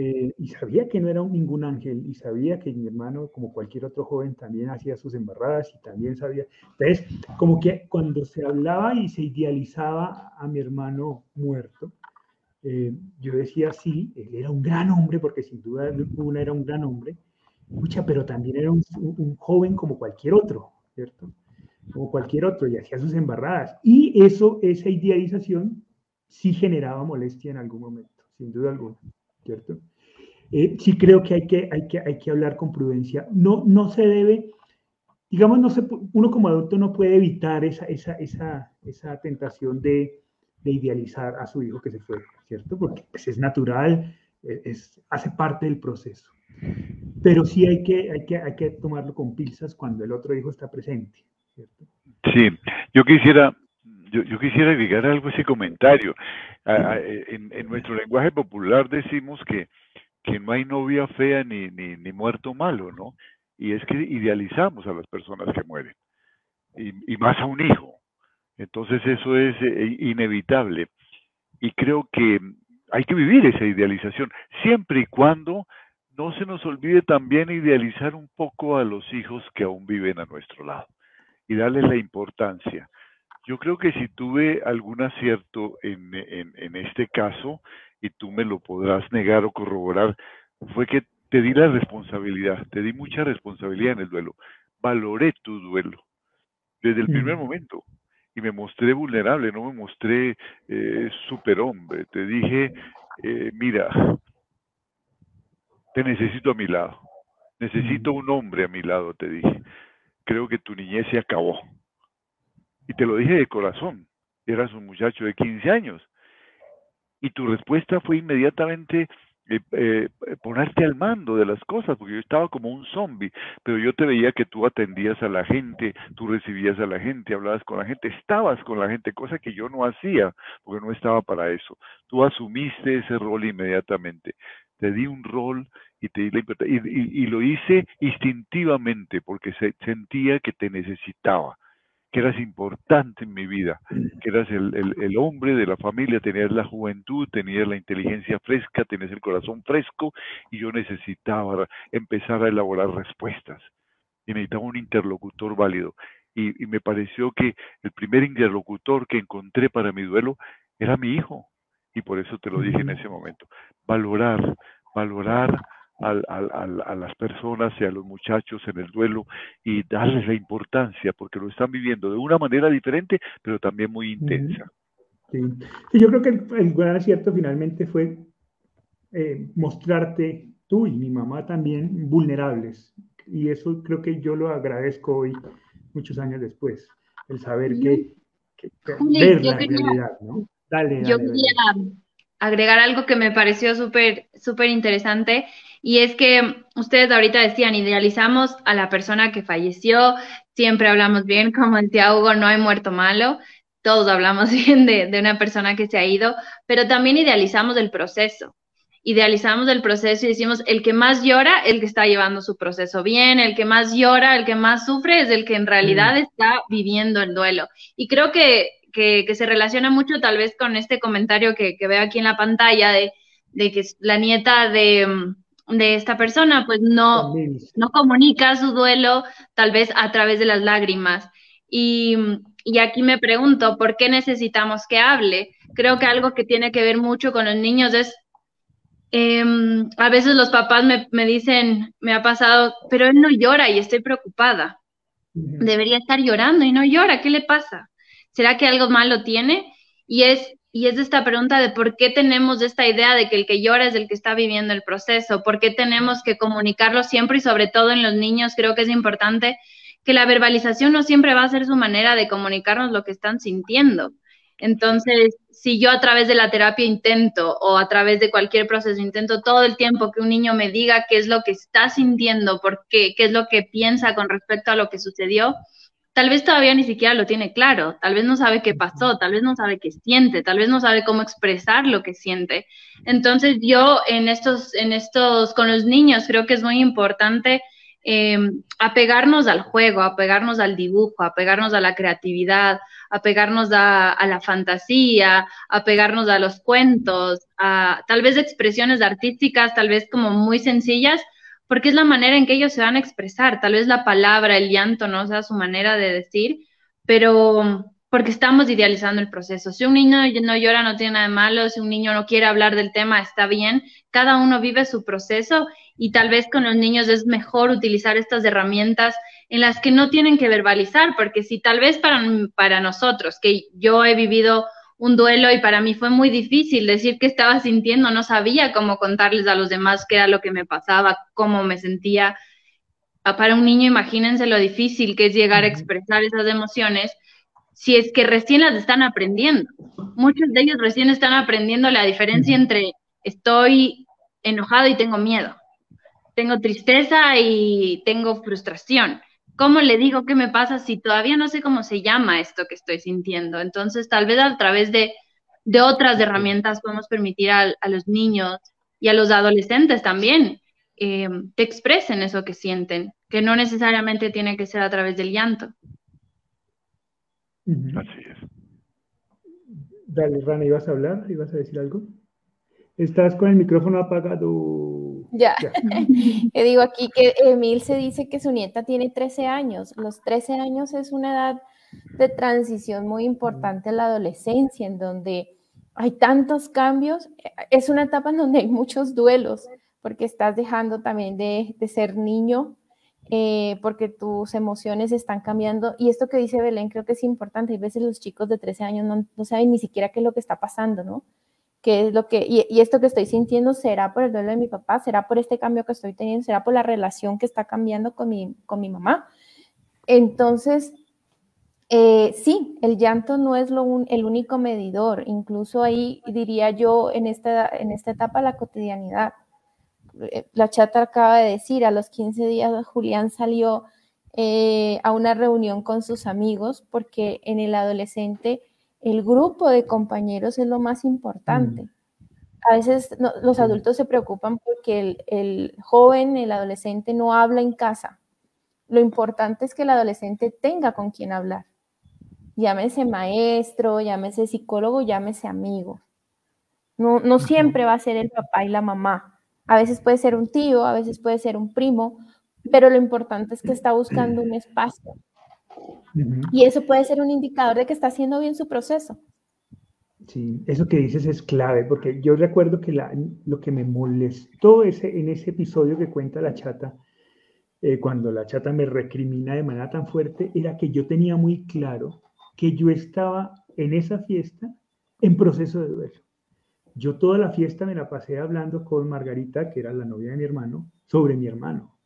Speaker 1: Eh, y sabía que no era ningún ángel y sabía que mi hermano, como cualquier otro joven, también hacía sus embarradas y también sabía. Entonces, como que cuando se hablaba y se idealizaba a mi hermano muerto, eh, yo decía, sí, él era un gran hombre, porque sin duda alguna era un gran hombre, mucha, pero también era un, un, joven como cualquier otro, ¿cierto? Como cualquier otro, y hacía sus embarradas. Y eso, esa idealización, sí generaba molestia en algún momento, sin duda alguna, ¿cierto? Eh, sí creo que hay que, hay, que hay que hablar con prudencia. No, no se debe, digamos, no se, uno como adulto no puede evitar esa, esa, esa, esa tentación de, de, idealizar a su hijo que se fue, ¿cierto? Porque pues, es natural, e, es, hace parte del proceso. Pero sí hay que, hay, que, hay que tomarlo con pinzas cuando el otro hijo está presente, ¿cierto?
Speaker 3: Sí, yo quisiera yo, yo, quisiera agregar algo a ese comentario. en, en, nuestro lenguaje popular decimos que, que no hay novia fea ni, ni, ni, muerto malo, ¿no? Y es que idealizamos a las personas que mueren, y, y más a un hijo. Entonces eso es eh, inevitable. Y creo que hay que vivir esa idealización, siempre y cuando no se nos olvide también idealizar un poco a los hijos que aún viven a nuestro lado y darles la importancia. Yo creo que si tuve algún acierto en, en, este caso, y tú me lo podrás negar o corroborar, fue que te di la responsabilidad, te di mucha responsabilidad en el duelo. Valoré tu duelo desde el primer momento y me mostré vulnerable, no me mostré eh, superhombre. Te dije, eh, mira, te necesito a mi lado, necesito un hombre a mi lado, te dije. Creo que tu niñez se acabó y te lo dije de corazón, eras un muchacho de 15 años. Y tu respuesta fue inmediatamente eh, eh, ponerte al mando de las cosas, porque yo estaba como un zombie, pero yo te veía que tú atendías a la gente, tú recibías a la gente, hablabas con la gente, estabas con la gente, cosa que yo no hacía, porque no estaba para eso. Tú asumiste ese rol inmediatamente. Te di un rol y te di la y, y, y lo hice instintivamente, porque se, sentía que te necesitaba que eras importante en mi vida, que eras el, hombre de la familia, tenías la juventud, tenías la inteligencia fresca, tenías el corazón fresco y yo necesitaba empezar a elaborar respuestas y necesitaba un interlocutor válido. y, me pareció que el primer interlocutor que encontré para mi duelo era mi hijo. Y por eso te lo dije en ese momento. Valorar, valorar a las personas y a los muchachos en el duelo y darles la importancia, porque lo están viviendo de una manera diferente, pero también muy intensa.
Speaker 1: Sí, yo creo que el, gran acierto finalmente fue eh, mostrarte tú y mi mamá también vulnerables. Y eso creo que yo lo agradezco hoy, muchos años después, el saber que, ver la realidad, ¿no?
Speaker 4: Dale, yo quería agregar algo que me pareció súper, súper interesante y es que ustedes ahorita decían, idealizamos a la persona que falleció, siempre hablamos bien, como decía Hugo, no hay muerto malo, todos hablamos bien de, de una persona que se ha ido, pero también idealizamos el proceso. Idealizamos el proceso y decimos, el que más llora, el que está llevando su proceso bien, el que más llora, el que más sufre, es el que en realidad mm. está viviendo el duelo. Y creo que, que, se relaciona mucho tal vez con este comentario que, que veo aquí en la pantalla de, de que la nieta de, de esta persona, pues no, no comunica su duelo tal vez a través de las lágrimas. Y, y, aquí me pregunto, ¿por qué necesitamos que hable? Creo que algo que tiene que ver mucho con los niños es, em, a veces los papás me, me, dicen, me ha pasado, pero él no llora y estoy preocupada. Debería estar llorando y no llora, ¿qué le pasa? ¿Será que algo malo tiene? Y es y es esta pregunta de por qué tenemos esta idea de que el que llora es el que está viviendo el proceso, por qué tenemos que comunicarlo siempre y sobre todo en los niños, creo que es importante que la verbalización no siempre va a ser su manera de comunicarnos lo que están sintiendo. Entonces, si yo a través de la terapia intento o a través de cualquier proceso intento todo el tiempo que un niño me diga qué es lo que está sintiendo, por qué, qué es lo que piensa con respecto a lo que sucedió, tal vez todavía ni siquiera lo tiene claro, tal vez no sabe qué pasó, tal vez no sabe qué siente, tal vez no sabe cómo expresar lo que siente. Entonces yo en estos, en estos, con los niños creo que es muy importante em, apegarnos al juego, apegarnos al dibujo, apegarnos a la creatividad, apegarnos a, a la fantasía, apegarnos a los cuentos, a tal vez expresiones artísticas, tal vez como muy sencillas, porque es la manera en que ellos se van a expresar, tal vez la palabra, el llanto no sea su manera de decir, pero porque estamos idealizando el proceso. Si un niño no llora, no tiene nada de malo, si un niño no quiere hablar del tema, está bien, cada uno vive su proceso y tal vez con los niños es mejor utilizar estas herramientas en las que no tienen que verbalizar, porque si tal vez para, para nosotros, que yo he vivido un duelo y para mí fue muy difícil decir qué estaba sintiendo, no sabía cómo contarles a los demás qué era lo que me pasaba, cómo me sentía. Ah, para un niño, imagínense lo difícil que es llegar a expresar esas emociones si es que recién las están aprendiendo. Muchos de ellos recién están aprendiendo la diferencia entre estoy enojado y tengo miedo, tengo tristeza y tengo frustración. ¿Cómo le digo qué me pasa si todavía no sé cómo se llama esto que estoy sintiendo? Entonces, tal vez a través de, otras herramientas podemos permitir a, los niños y a los adolescentes también eh, que expresen eso que sienten, que no necesariamente tiene que ser a través del llanto.
Speaker 3: Así es.
Speaker 1: Dale, Rana, ¿ibas a hablar? ¿Ibas a decir algo? Estás con el micrófono apagado.
Speaker 5: Ya. Yo digo aquí que Emil se dice que su nieta tiene 13 años. Los 13 años es una edad de transición muy importante en la adolescencia, en donde hay tantos cambios. Es una etapa en donde hay muchos duelos, porque estás dejando también de, ser niño, eh, porque tus emociones están cambiando. Y esto que dice Belén creo que es importante. Hay veces los chicos de 13 años no, no saben ni siquiera qué es lo que está pasando, ¿no? Qué es lo que, y, esto que estoy sintiendo será por el duelo de mi papá, será por este cambio que estoy teniendo, será por la relación que está cambiando con mi, con mi mamá. Entonces, eh, sí, el llanto no es lo el único medidor, incluso ahí diría yo en esta, en esta etapa la cotidianidad. Eh, la chata acaba de decir, a los 15 días Julián salió eh, a una reunión con sus amigos porque en el adolescente el grupo de compañeros es lo más importante. Mm. A veces los adultos se preocupan porque el, joven, el adolescente no habla en casa. Lo importante es que el adolescente tenga con quien hablar. Llámese maestro, llámese psicólogo, llámese amigo. No, no siempre va a ser el papá y la mamá. A veces puede ser un tío, a veces puede ser un primo, pero lo importante es que está buscando un espacio Y eso puede ser un indicador de que está haciendo bien su proceso.
Speaker 1: Sí, eso que dices es clave, porque yo recuerdo que lo que me molestó ese, en ese episodio que cuenta la chata, eh, cuando la chata me recrimina de manera tan fuerte, era que yo tenía muy claro que yo estaba en esa fiesta en proceso de duelo. Yo toda la fiesta me la pasé hablando con Margarita, que era la novia de mi hermano, sobre mi hermano.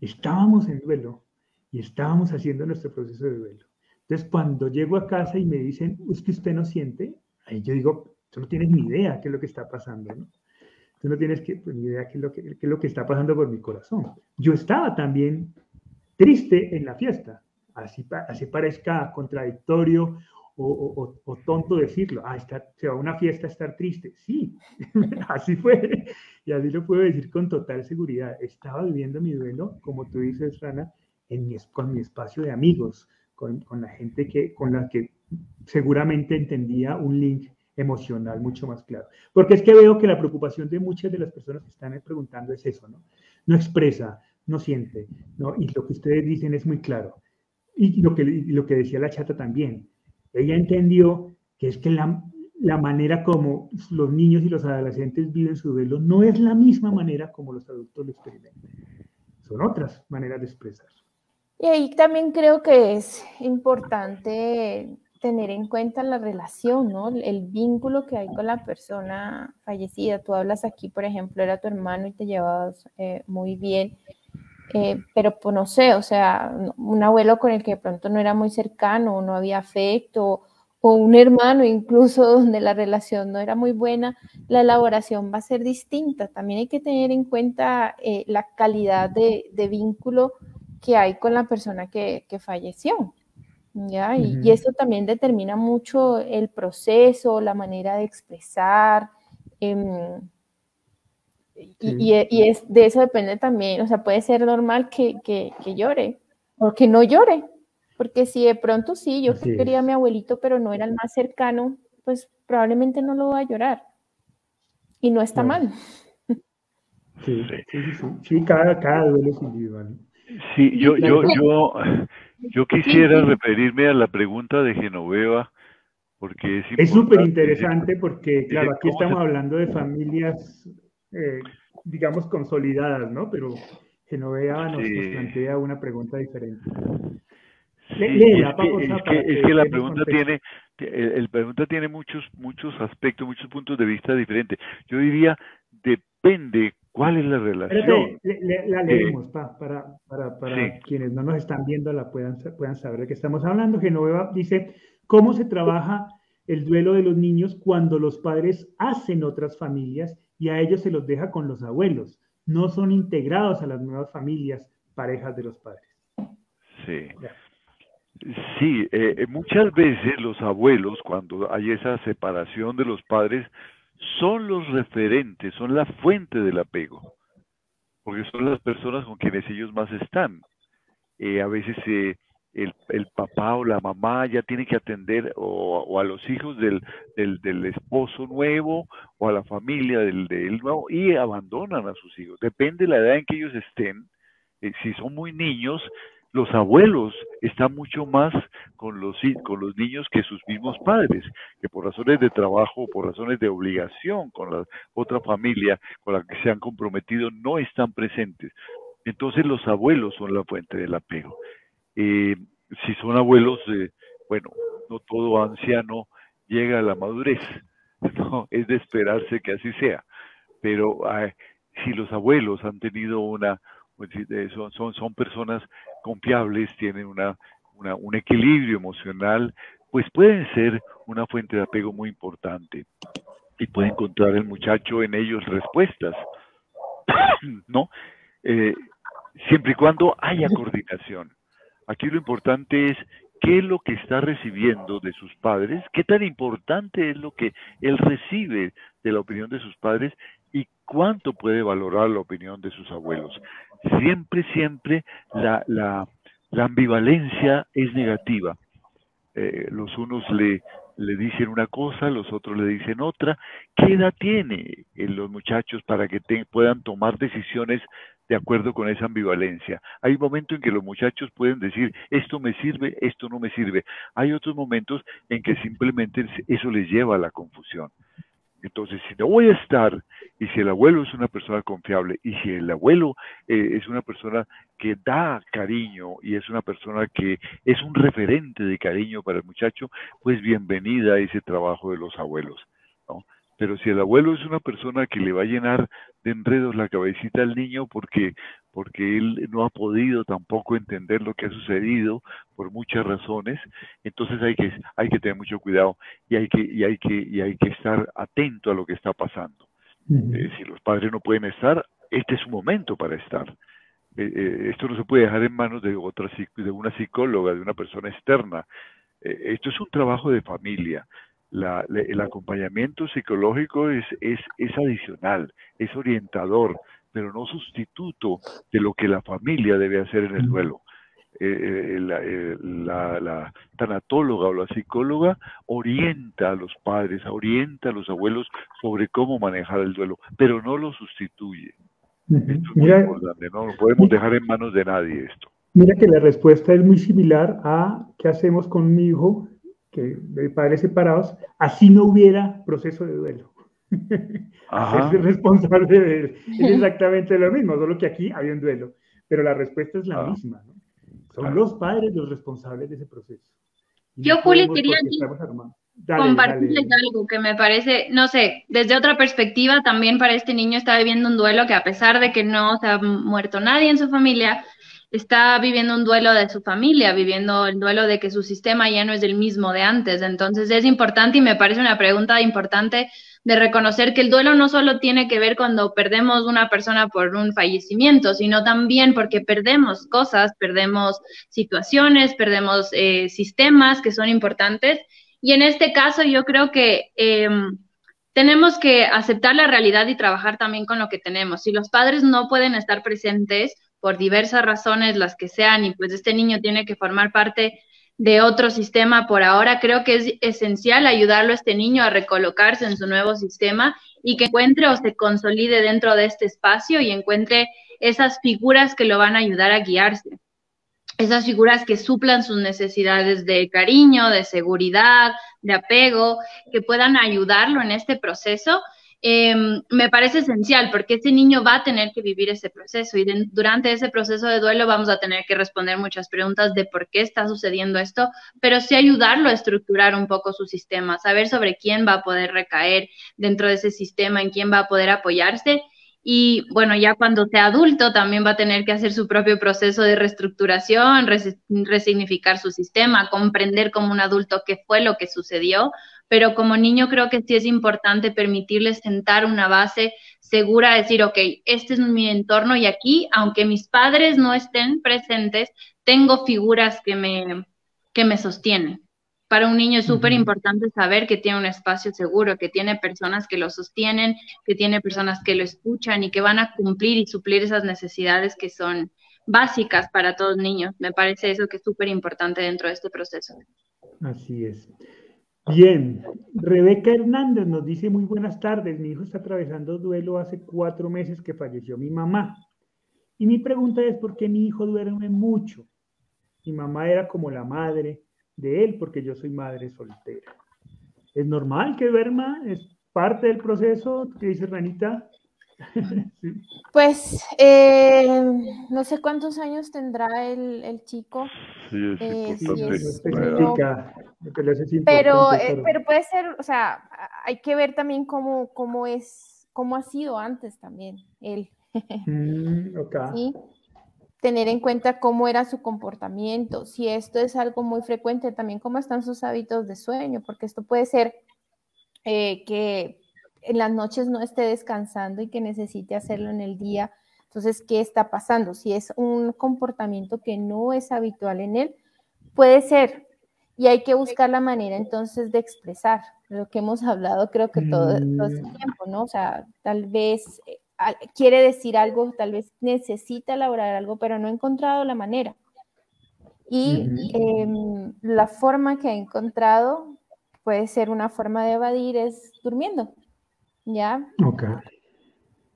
Speaker 1: Estábamos en duelo y estábamos haciendo nuestro proceso de duelo. Entonces, cuando llego a casa y me dicen, ¿es que usted no siente? Ahí yo digo, tú no tienes ni idea qué es lo que está pasando, ¿no? Tú no tienes que, pues, ni idea qué es, lo que, lo que está pasando por mi corazón. Yo estaba también triste en la fiesta, así, así parezca contradictorio o, tonto decirlo, ah, está, se va a una fiesta a estar triste. Sí, así fue. Y así lo puedo decir con total seguridad. Estaba viviendo mi duelo, como tú dices, Rana, en mi, con mi espacio de amigos, con, con, la gente que, con la que seguramente entendía un link emocional mucho más claro. Porque es que veo que la preocupación de muchas de las personas que están preguntando es eso, ¿no? No expresa, no siente, ¿no? Y lo que ustedes dicen es muy claro. Y lo que, lo que decía la chata también, ella entendió que es que la, la manera como los niños y los adolescentes viven su duelo no es la misma manera como los adultos lo experimentan. Son otras maneras de expresar.
Speaker 5: Y ahí también creo que es importante tener en cuenta la relación, ¿no? El vínculo que hay con la persona fallecida. Tú hablas aquí, por ejemplo, era tu hermano y te llevabas eh, muy bien. Eh, pero pues no sé, o sea, un abuelo con el que de pronto no era muy cercano, no había afecto, o un hermano incluso donde la relación no era muy buena, la elaboración va a ser distinta. También hay que tener en cuenta eh, la calidad de, vínculo que hay con la persona que, falleció. ¿ya? Y, eso también determina mucho el proceso, la manera de expresar. Em, y, es, de eso depende también, o sea, puede ser normal que, que, llore o que no llore, porque si de pronto sí, yo quería a mi abuelito, pero no era el más cercano, pues probablemente no lo va a llorar. Y no está mal.
Speaker 1: Sí, sí, sí, sí, cada, cada duelo es individual.
Speaker 3: Sí, yo, yo, yo, yo quisiera referirme a la pregunta de Genoveva, porque
Speaker 1: es súper interesante porque, claro, aquí estamos hablando de familias eh, digamos, consolidadas, ¿no? Pero Genovea nos, plantea una pregunta diferente.
Speaker 3: es, que, la pregunta tiene, el, pregunta tiene muchos, muchos aspectos, muchos puntos de vista diferentes. Yo diría, depende cuál es la relación.
Speaker 1: la leemos para, para, para quienes no nos están viendo la puedan, puedan saber de qué estamos hablando. Genoveva dice, ¿cómo se trabaja el duelo de los niños cuando los padres hacen otras familias y a ellos se los deja con los abuelos. No son integrados a las nuevas familias, parejas de los padres.
Speaker 3: Sí. Sí, eh, eh, muchas veces los abuelos, cuando hay esa separación de los padres, son los referentes, son la fuente del apego, porque son las personas con quienes ellos más están. Eh, a veces se el, el, papá o la mamá ya tiene que atender o, a los hijos del, del, esposo nuevo o a la familia del, del, nuevo y abandonan a sus hijos. Depende de la edad en que ellos estén. Eh, si son muy niños, los abuelos están mucho más con los, con los niños que sus mismos padres, que por razones de trabajo, por razones de obligación con la otra familia con la que se han comprometido, no están presentes. Entonces los abuelos son la fuente del apego. Eh, si son abuelos, eh, bueno, no todo anciano llega a la madurez, no es de esperarse que así sea, pero si los abuelos han tenido una, pues, son, son, son personas confiables, tienen una, un equilibrio emocional, pues pueden ser una fuente de apego muy importante y puede encontrar el muchacho en ellos respuestas, ¿no? Eh, siempre y cuando haya coordinación. Aquí lo importante es qué es lo que está recibiendo de sus padres, qué tan importante es lo que él recibe de la opinión de sus padres y cuánto puede valorar la opinión de sus abuelos. Siempre, siempre la, la, ambivalencia es negativa. Eh, los unos le, dicen una cosa, los otros le dicen otra. ¿Qué edad tiene los muchachos para que puedan tomar decisiones de acuerdo con esa ambivalencia. Hay momentos en que los muchachos pueden decir, esto me sirve, esto no me sirve. Hay otros momentos en que simplemente eso les lleva a la confusión. Entonces, si no voy a estar, y si el abuelo es una persona confiable, y si el abuelo eh, es una persona que da cariño y es una persona que es un referente de cariño para el muchacho, pues bienvenida a ese trabajo de los abuelos. ¿no? Pero si el abuelo es una persona que le va a llenar de enredos la cabecita al niño porque porque él no ha podido tampoco entender lo que ha sucedido por muchas razones, entonces hay que, hay que tener mucho cuidado y hay que, y hay que, y hay que estar atento a lo que está pasando. Eh, si los padres no pueden estar, este es su momento para estar. Eh, eh, esto no se puede dejar en manos de otra de una psicóloga, de una persona externa. esto es un trabajo de familia. La, el acompañamiento psicológico es, es, es adicional, es orientador, pero no sustituto de lo que la familia debe hacer en el duelo. Eh, eh, eh, la, la, tanatóloga o la psicóloga orienta a los padres, orienta a los abuelos sobre cómo manejar el duelo, pero no lo sustituye. Esto es muy importante, no lo podemos dejar en manos de nadie esto.
Speaker 1: Mira que la respuesta es muy similar a qué hacemos con mi hijo, que de padres separados, así no hubiera proceso de duelo. Es responsable de él. Es exactamente lo mismo, solo que aquí hay un duelo. Pero la respuesta es la ah. misma. Son los padres los responsables de ese proceso.
Speaker 4: Yo, Juli, quería compartirles algo que me parece, no sé, desde otra perspectiva, también para este niño está viviendo un duelo que a pesar de que no se ha muerto nadie en su familia, está viviendo un duelo de su familia, viviendo el duelo de que su sistema ya no es el mismo de antes. Entonces es importante y me parece una pregunta importante de reconocer que el duelo no solo tiene que ver cuando perdemos una persona por un fallecimiento, sino también porque perdemos cosas, perdemos situaciones, perdemos eh, sistemas que son importantes. Y en este caso yo creo que em, tenemos que aceptar la realidad y trabajar también con lo que tenemos. Si los padres no pueden estar presentes por diversas razones, las que sean, y pues este niño tiene que formar parte de otro sistema por ahora. Creo que es esencial ayudarlo a este niño a recolocarse en su nuevo sistema y que encuentre o se consolide dentro de este espacio y encuentre esas figuras que lo van a ayudar a guiarse. Esas figuras que suplan sus necesidades de cariño, de seguridad, de apego, que puedan ayudarlo en este proceso Em, me parece esencial porque ese niño va a tener que vivir ese proceso y durante ese proceso de duelo vamos a tener que responder muchas preguntas de por qué está sucediendo esto, pero sí ayudarlo a estructurar un poco su sistema, saber sobre quién va a poder recaer dentro de ese sistema, en quién va a poder apoyarse. Y bueno, ya cuando sea adulto también va a tener que hacer su propio proceso de reestructuración, resignificar su sistema, comprender como un adulto qué fue lo que sucedió, pero como niño creo que sí es importante permitirles sentar una base segura, decir, ok, este es mi entorno y aquí, aunque mis padres no estén presentes, tengo figuras que me, que me sostienen. Para un niño es súper importante saber que tiene un espacio seguro, que tiene personas que lo sostienen, que tiene personas que lo escuchan y que van a cumplir y suplir esas necesidades que son básicas para todos niños. Me parece eso que es súper importante dentro de este proceso.
Speaker 1: Así es. Bien, Rebeca Hernández nos dice muy buenas tardes, mi hijo está atravesando duelo hace cuatro meses que falleció mi mamá. Y mi pregunta es, ¿por qué mi hijo duerme mucho? Mi mamá era como la madre de él porque yo soy madre soltera. ¿Es normal que duerma? ¿Es parte del proceso? ¿Qué dice Ranita?
Speaker 5: Pues eh, no sé cuántos años tendrá el, chico.
Speaker 3: Sí, es
Speaker 5: pero, eh, pero puede ser, o sea, hay que ver también cómo, cómo es, cómo ha sido antes también él.
Speaker 1: Mm,
Speaker 5: Tener en cuenta cómo era su comportamiento, si esto es algo muy frecuente, también cómo están sus hábitos de sueño, porque esto puede ser eh, que en las noches no esté descansando y que necesite hacerlo en el día. Entonces, ¿qué está pasando? Si es un comportamiento que no es habitual en él, puede ser. Y hay que buscar la manera entonces de expresar lo que hemos hablado, creo que todo, todo el mm. tiempo, ¿no? O sea, tal vez eh, quiere decir algo, tal vez necesita elaborar algo, pero no ha encontrado la manera. Y em, la forma que ha encontrado puede ser una forma de evadir, es durmiendo. ¿Ya?
Speaker 1: Ok.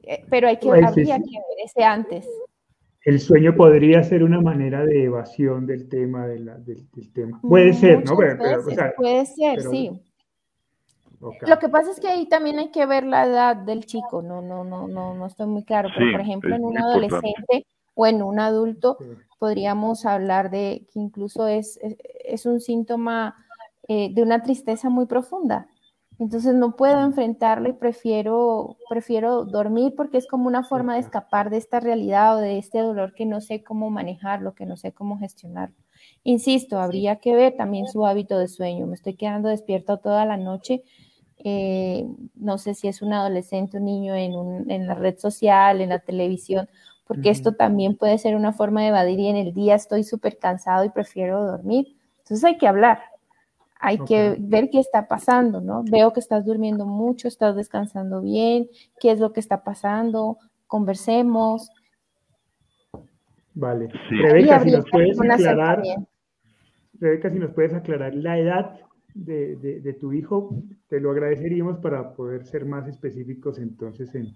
Speaker 5: eh, pero hay que, habría que ver ese antes.
Speaker 1: El sueño podría ser una manera de evasión del tema, del, tema. Puede ser, ¿no?
Speaker 5: puede ser, sí. Lo que pasa es que ahí también hay que ver la edad del chico, no, no, no, no, no estoy muy claro. Pero, por ejemplo, en un adolescente o en un adulto podríamos hablar de que incluso es, es, un síntoma eh, de una tristeza muy profunda. Entonces no puedo enfrentarlo y prefiero, prefiero dormir porque es como una forma de escapar de esta realidad o de este dolor que no sé cómo manejarlo, que no sé cómo gestionarlo. Insisto, habría que ver también su hábito de sueño. Me estoy quedando despierto toda la noche eh, no sé si es un adolescente, un niño en, la red social, en la televisión, porque esto también puede ser una forma de evadir y en el día estoy súper cansado y prefiero dormir. Entonces hay que hablar, hay que ver qué está pasando, ¿no? Veo que estás durmiendo mucho, estás descansando bien, qué es lo que está pasando, conversemos.
Speaker 1: Vale. Rebeca, si nos puedes aclarar, Rebeca, si nos puedes aclarar la edad de, tu hijo, te lo agradeceríamos para poder ser más específicos entonces en,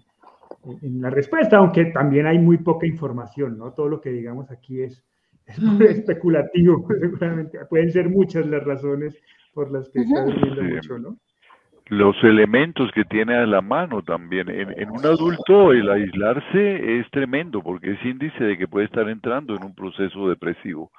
Speaker 1: la respuesta, aunque también hay muy poca información, ¿no? Todo lo que digamos aquí es, especulativo, seguramente pueden ser muchas las razones por las que está durmiendo mucho, ¿no?
Speaker 3: Los elementos que tiene a la mano también. en, un adulto el aislarse es tremendo porque es índice de que puede estar entrando en un proceso depresivo.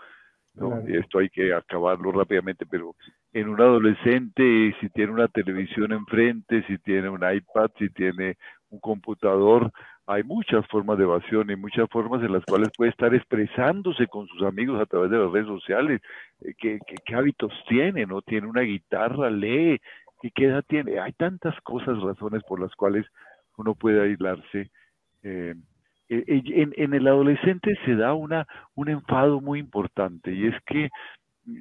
Speaker 3: Y esto hay que acabarlo rápidamente, pero en un adolescente, si tiene una televisión enfrente, si tiene un iPad, si tiene un computador, hay muchas formas de evasión y muchas formas en las cuales puede estar expresándose con sus amigos a través de las redes sociales. Eh, ¿Qué, hábitos tiene? ¿No? Tiene una guitarra, lee. ¿Y qué edad tiene? Hay tantas cosas, razones por las cuales uno puede aislarse. Eh, eh, en, en, el adolescente se da una, un enfado muy importante y es que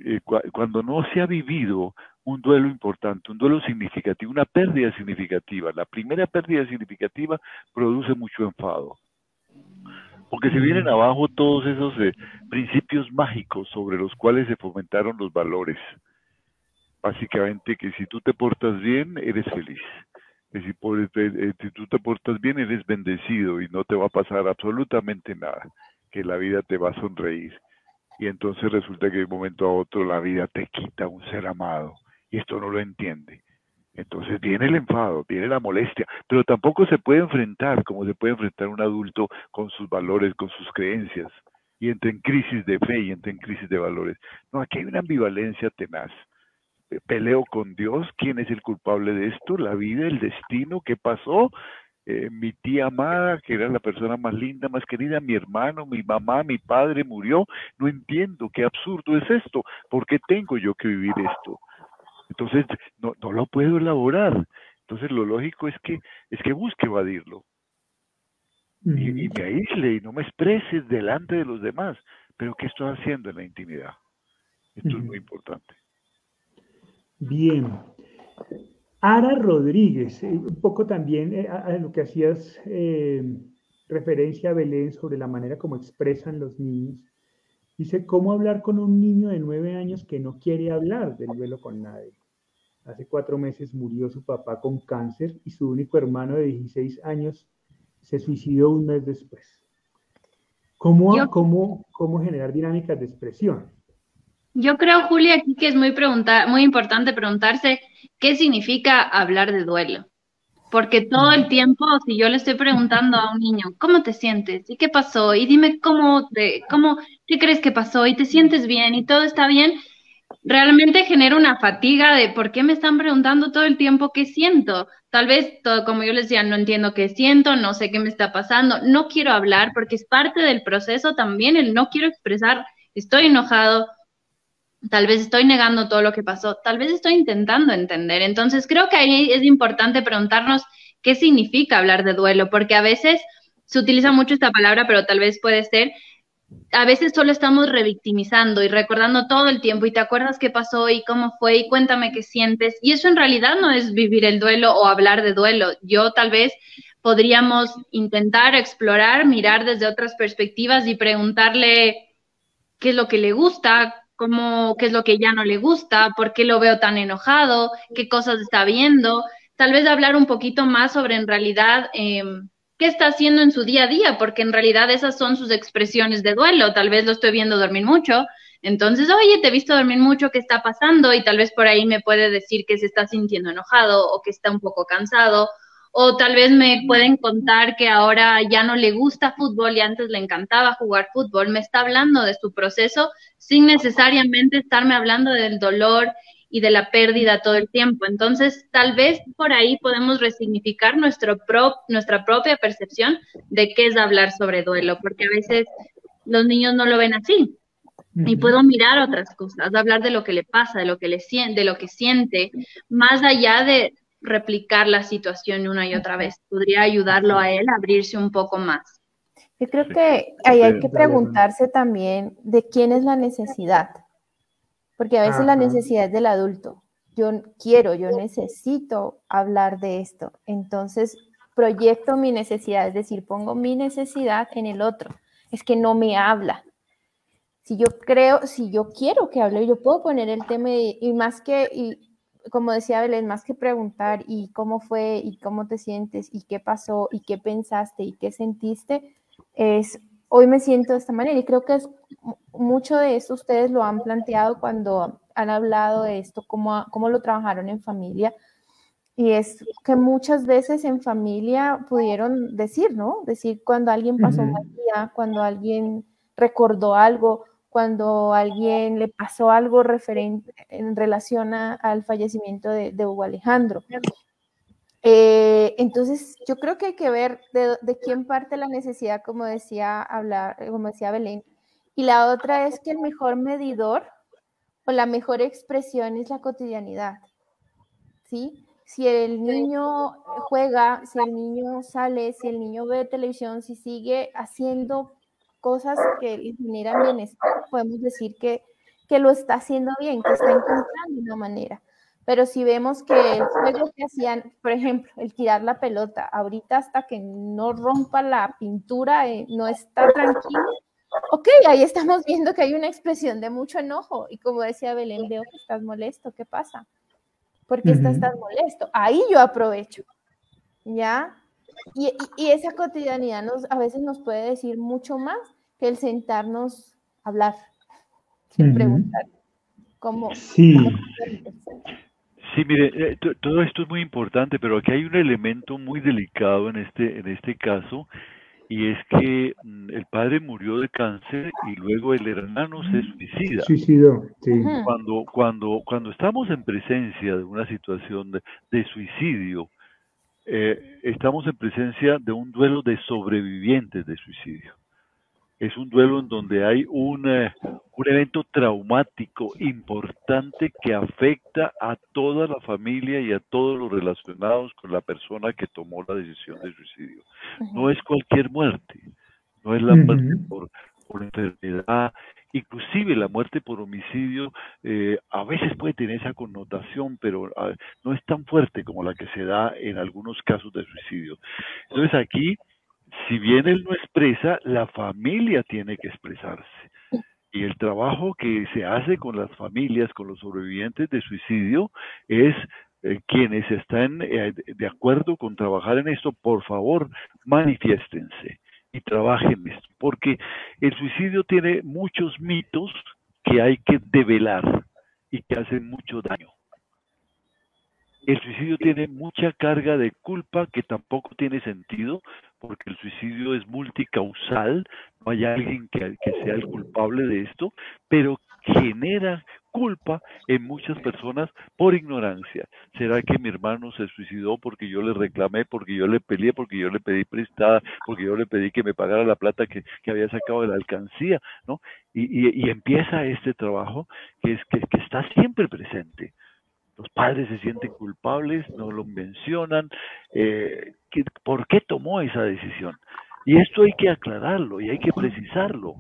Speaker 3: eh, cuando no se ha vivido un duelo importante, un duelo significativo, una pérdida significativa, la primera pérdida significativa produce mucho enfado. Porque se vienen abajo todos esos eh, principios mágicos sobre los cuales se fomentaron los valores. Básicamente que si tú te portas bien, eres feliz si, por, eh, eh, si tú te portas bien, eres bendecido y no te va a pasar absolutamente nada, que la vida te va a sonreír. Y entonces resulta que de un momento a otro la vida te quita un ser amado y esto no lo entiende. Entonces viene el enfado, viene la molestia, pero tampoco se puede enfrentar como se puede enfrentar un adulto con sus valores, con sus creencias, y entra en crisis de fe y entra en crisis de valores. No, aquí hay una ambivalencia tenaz peleo con Dios, quién es el culpable de esto, la vida, el destino, qué pasó, eh, mi tía amada, que era la persona más linda, más querida, mi hermano, mi mamá, mi padre murió, no entiendo qué absurdo es esto, ¿por qué tengo yo que vivir esto? Entonces, no, no lo puedo elaborar. Entonces, lo lógico es que, es que busque evadirlo. Y, y me aísle y no me expreses delante de los demás. Pero, ¿qué estoy haciendo en la intimidad? Esto es muy importante.
Speaker 1: Bien. Ara Rodríguez, eh, un poco también eh, a, lo que hacías eh, referencia a Belén sobre la manera como expresan los niños. Dice, ¿cómo hablar con un niño de nueve años que no quiere hablar del duelo con nadie? Hace cuatro meses murió su papá con cáncer y su único hermano de 16 años se suicidó un mes después. ¿Cómo, cómo, cómo generar dinámicas de expresión?
Speaker 4: Yo creo, Julia, aquí que es muy, muy importante preguntarse qué significa hablar de duelo. Porque todo el tiempo, si yo le estoy preguntando a un niño, ¿cómo te sientes? ¿Y qué pasó? Y dime cómo, te, cómo, qué crees que pasó? ¿Y te sientes bien? ¿Y todo está bien? Realmente genera una fatiga de por qué me están preguntando todo el tiempo qué siento. Tal vez, todo, como yo les decía, no entiendo qué siento, no sé qué me está pasando, no quiero hablar porque es parte del proceso también el no quiero expresar, estoy enojado, tal vez estoy negando todo lo que pasó, tal vez estoy intentando entender. Entonces creo que ahí es importante preguntarnos qué significa hablar de duelo, porque a veces se utiliza mucho esta palabra, pero tal vez puede ser, a veces solo estamos revictimizando y recordando todo el tiempo y te acuerdas qué pasó y cómo fue y cuéntame qué sientes. Y eso en realidad no es vivir el duelo o hablar de duelo. Yo tal vez podríamos intentar explorar, mirar desde otras perspectivas y preguntarle qué es lo que le gusta, cómo, qué es lo que ya no le gusta, por qué lo veo tan enojado, qué cosas está viendo, tal vez hablar un poquito más sobre en realidad em, qué está haciendo en su día a día, porque en realidad esas son sus expresiones de duelo. Tal vez lo estoy viendo dormir mucho. Entonces, oye, te he visto dormir mucho, ¿qué está pasando? Y tal vez por ahí me puede decir que se está sintiendo enojado o que está un poco cansado. O tal vez me pueden contar que ahora ya no le gusta fútbol y antes le encantaba jugar fútbol. Me está hablando de su proceso sin necesariamente estarme hablando del dolor y de la pérdida todo el tiempo. Entonces, tal vez por ahí podemos resignificar nuestro nuestra propia percepción de qué es hablar sobre duelo, porque a veces los niños no lo ven así. Y puedo mirar otras cosas, hablar de lo que le pasa, de lo que le siente, de lo que siente, más allá de replicar la situación una y otra vez. Podría ayudarlo a él a abrirse un poco más.
Speaker 5: Yo creo que ahí hay que preguntarse también de quién es la necesidad porque a veces la necesidad es del adulto. Yo quiero, yo necesito hablar de esto. Entonces, proyecto mi necesidad, es decir, pongo mi necesidad en el otro. Es que no me habla. Si yo creo, si yo quiero que hable, yo puedo poner el tema y, más que, y, como decía Belén, más que preguntar y cómo fue y cómo te sientes y qué pasó y qué pensaste y qué sentiste, es hoy me siento de esta manera y creo que es mucho de esto ustedes lo han planteado cuando han hablado de esto, cómo, cómo lo trabajaron en familia. Y es que muchas veces en familia pudieron decir, ¿no? Decir cuando alguien pasó un mal día, cuando alguien recordó algo, cuando alguien le pasó algo referente en relación al fallecimiento de, de Hugo Alejandro. Eh, entonces, yo creo que hay que ver de, quién parte la necesidad, como decía, hablar, como decía Belén. Y la otra es que el mejor medidor o la mejor expresión es la cotidianidad. ¿Sí? Si el niño juega, si el niño sale, si el niño ve televisión, si sigue haciendo cosas que generan bienestar, podemos decir que, que lo está haciendo bien, que está encontrando una manera. Pero si vemos que el juego que hacían, por ejemplo, el tirar la pelota, ahorita hasta que no rompa la pintura, eh, no está tranquilo, ok, ahí estamos viendo que hay una expresión de mucho enojo. Y como decía Belén, veo que estás molesto, ¿qué pasa? ¿Por qué estás tan molesto? Ahí yo aprovecho, ¿ya? Y, y, esa cotidianidad nos, a veces nos puede decir mucho más que el sentarnos a hablar, sin preguntar. ¿Cómo,
Speaker 1: sí.
Speaker 3: Sí, mire, eh, todo esto es muy importante, pero aquí hay un elemento muy delicado en este, en este caso, y es que mm, el padre murió de cáncer y luego el hermano se suicida.
Speaker 1: Suicidó, sí.
Speaker 3: Cuando, cuando, cuando estamos en presencia de una situación de, suicidio, eh, estamos en presencia de un duelo de sobrevivientes de suicidio es un duelo en donde hay un, eh, un evento traumático importante que afecta a toda la familia y a todos los relacionados con la persona que tomó la decisión de suicidio. No es cualquier muerte, no es la muerte por, por enfermedad, inclusive la muerte por homicidio eh, a veces puede tener esa connotación, pero ah, no es tan fuerte como la que se da en algunos casos de suicidio. Entonces aquí si bien él no expresa, la familia tiene que expresarse. Y el trabajo que se hace con las familias, con los sobrevivientes de suicidio, es eh, quienes están eh, de acuerdo con trabajar en esto, por favor, manifiéstense y trabajen esto, porque el suicidio tiene muchos mitos que hay que develar y que hacen mucho daño. El suicidio tiene mucha carga de culpa que tampoco tiene sentido porque el suicidio es multicausal, no hay alguien que, sea el culpable de esto, pero genera culpa en muchas personas por ignorancia. ¿Será que mi hermano se suicidó porque yo le reclamé, porque yo le peleé, porque yo le pedí prestada, porque yo le pedí que me pagara la plata que, había sacado de la alcancía? ¿no? Y, empieza este trabajo que, es, que está siempre presente los padres se sienten culpables, no lo mencionan. Eh, ¿Por qué tomó esa decisión? Y esto hay que aclararlo y hay que precisarlo.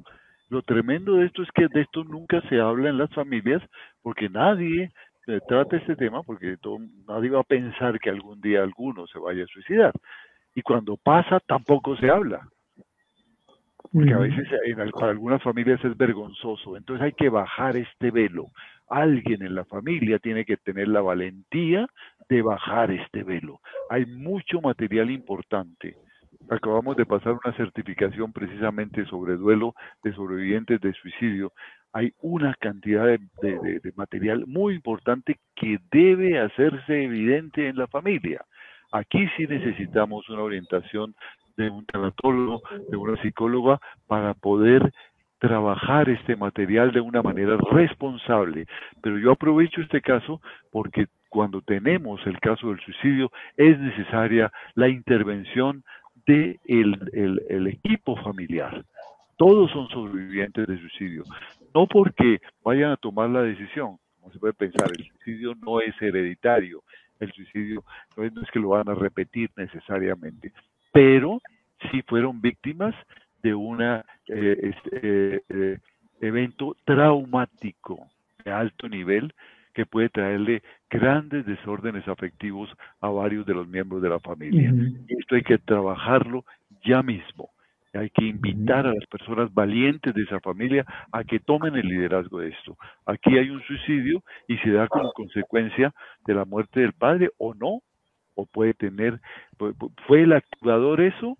Speaker 3: Lo tremendo de esto es que de esto nunca se habla en las familias porque nadie eh, trata este tema porque nadie va a pensar que algún día alguno se vaya a suicidar. Y cuando pasa tampoco se habla. Porque a veces para algunas familias es vergonzoso. Entonces hay que bajar este velo alguien en la familia tiene que tener la valentía de bajar este velo. Hay mucho material importante acabamos de pasar una certificación precisamente sobre duelo de sobrevivientes de suicidio. Hay una cantidad de, material muy importante que debe hacerse evidente en la familia. Aquí sí necesitamos una orientación de un tanatólogo, de una psicóloga, para poder trabajar este material de una manera responsable. Pero yo aprovecho este caso porque cuando tenemos el caso del suicidio es necesaria la intervención del de el, equipo familiar. Todos son sobrevivientes de suicidio. No porque vayan a tomar la decisión, como se puede pensar, el suicidio no es hereditario, el suicidio no es, que lo van a repetir necesariamente, pero si fueron víctimas de un eh, este, eh, evento traumático de alto nivel que puede traerle grandes desórdenes afectivos a varios de los miembros de la familia. Esto hay que trabajarlo ya mismo. Hay que invitar a las personas valientes de esa familia a que tomen el liderazgo de esto. Aquí hay un suicidio y se da como consecuencia de la muerte del padre o no, o puede tener, ¿fue el activador eso?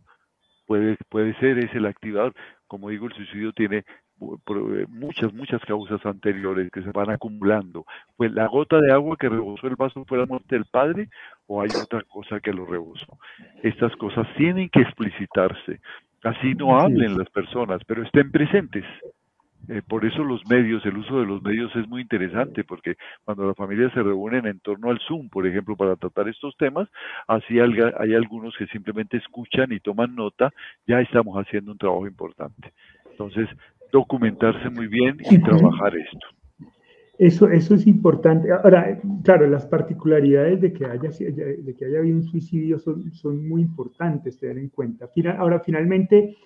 Speaker 3: Puede, puede ser, es el activador. Como digo, el suicidio tiene eh, muchas, muchas causas anteriores que se van acumulando. ¿Fue la gota de agua que rebosó el vaso fue la muerte del padre o hay otra cosa que lo rebosó? Estas cosas tienen que explicitarse. Así no hablen las personas, pero estén presentes. Eh, por eso los medios, el uso de los medios es muy interesante, porque cuando las familias se reúnen en torno al Zoom, por ejemplo, para tratar estos temas, así hay algunos que simplemente escuchan y toman nota, ya estamos haciendo un trabajo importante. Entonces, documentarse muy bien y trabajar esto.
Speaker 1: Eso, eso es importante. Ahora, claro, las particularidades de que haya, de que haya habido un suicidio son, son muy importantes tener en cuenta. Ahora, finalmente,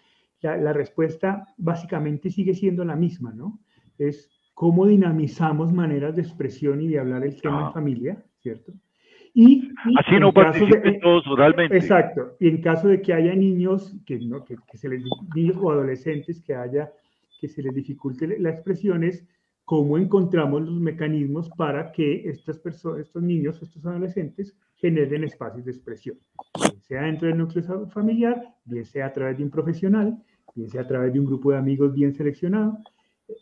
Speaker 1: la, la, respuesta básicamente sigue siendo la misma, ¿no? Es cómo dinamizamos maneras de expresión y de hablar el tema en ah. familia, ¿cierto?
Speaker 3: Y, Así no participen todos oralmente.
Speaker 1: Exacto. Y en caso de que haya niños, que, no, que, que se les, niños o adolescentes que haya que se les dificulte la expresión es cómo encontramos los mecanismos para que estas personas, estos niños, estos adolescentes generen espacios de expresión, bien sea dentro del núcleo familiar, bien sea a través de un profesional, bien sea a través de un grupo de amigos bien seleccionado,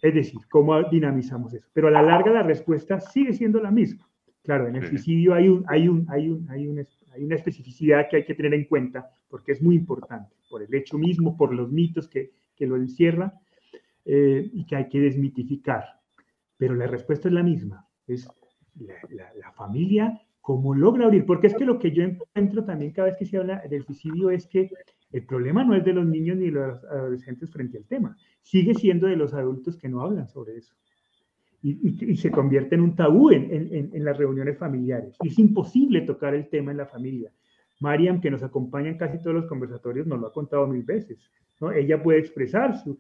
Speaker 1: es decir, cómo dinamizamos eso. Pero a la larga la respuesta sigue siendo la misma. Claro, en el suicidio hay, un, hay, un, hay, un, hay, un, hay una especificidad que hay que tener en cuenta porque es muy importante, por el hecho mismo, por los mitos que, que lo encierra, eh, y que hay que desmitificar. Pero la respuesta es la misma, es la, familia, cómo logra abrir, porque es que lo que yo encuentro también cada vez que se habla del suicidio es que el problema no es de los niños ni de los adolescentes frente al tema, sigue siendo de los adultos que no hablan sobre eso. Y, se convierte en un tabú en, las reuniones familiares. Es imposible tocar el tema en la familia. Mariam, que nos acompaña en casi todos los conversatorios, nos lo ha contado mil veces. Ella puede expresar su,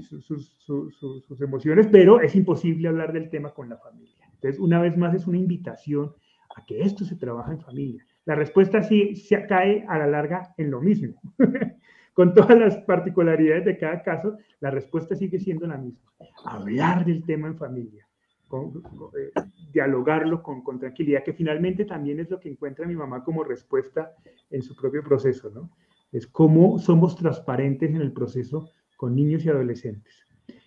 Speaker 1: sus, emociones, pero es imposible hablar del tema con la familia. Entonces, una vez más, es una invitación a que esto se trabaja en familia. La respuesta sí se cae a la larga en lo mismo. con todas las particularidades de cada caso, la respuesta sigue siendo la misma. Hablar del tema en familia, eh, dialogarlo con, con, tranquilidad, que finalmente también es lo que encuentra mi mamá como respuesta en su propio proceso, ¿no? Es cómo somos transparentes en el proceso con niños y adolescentes.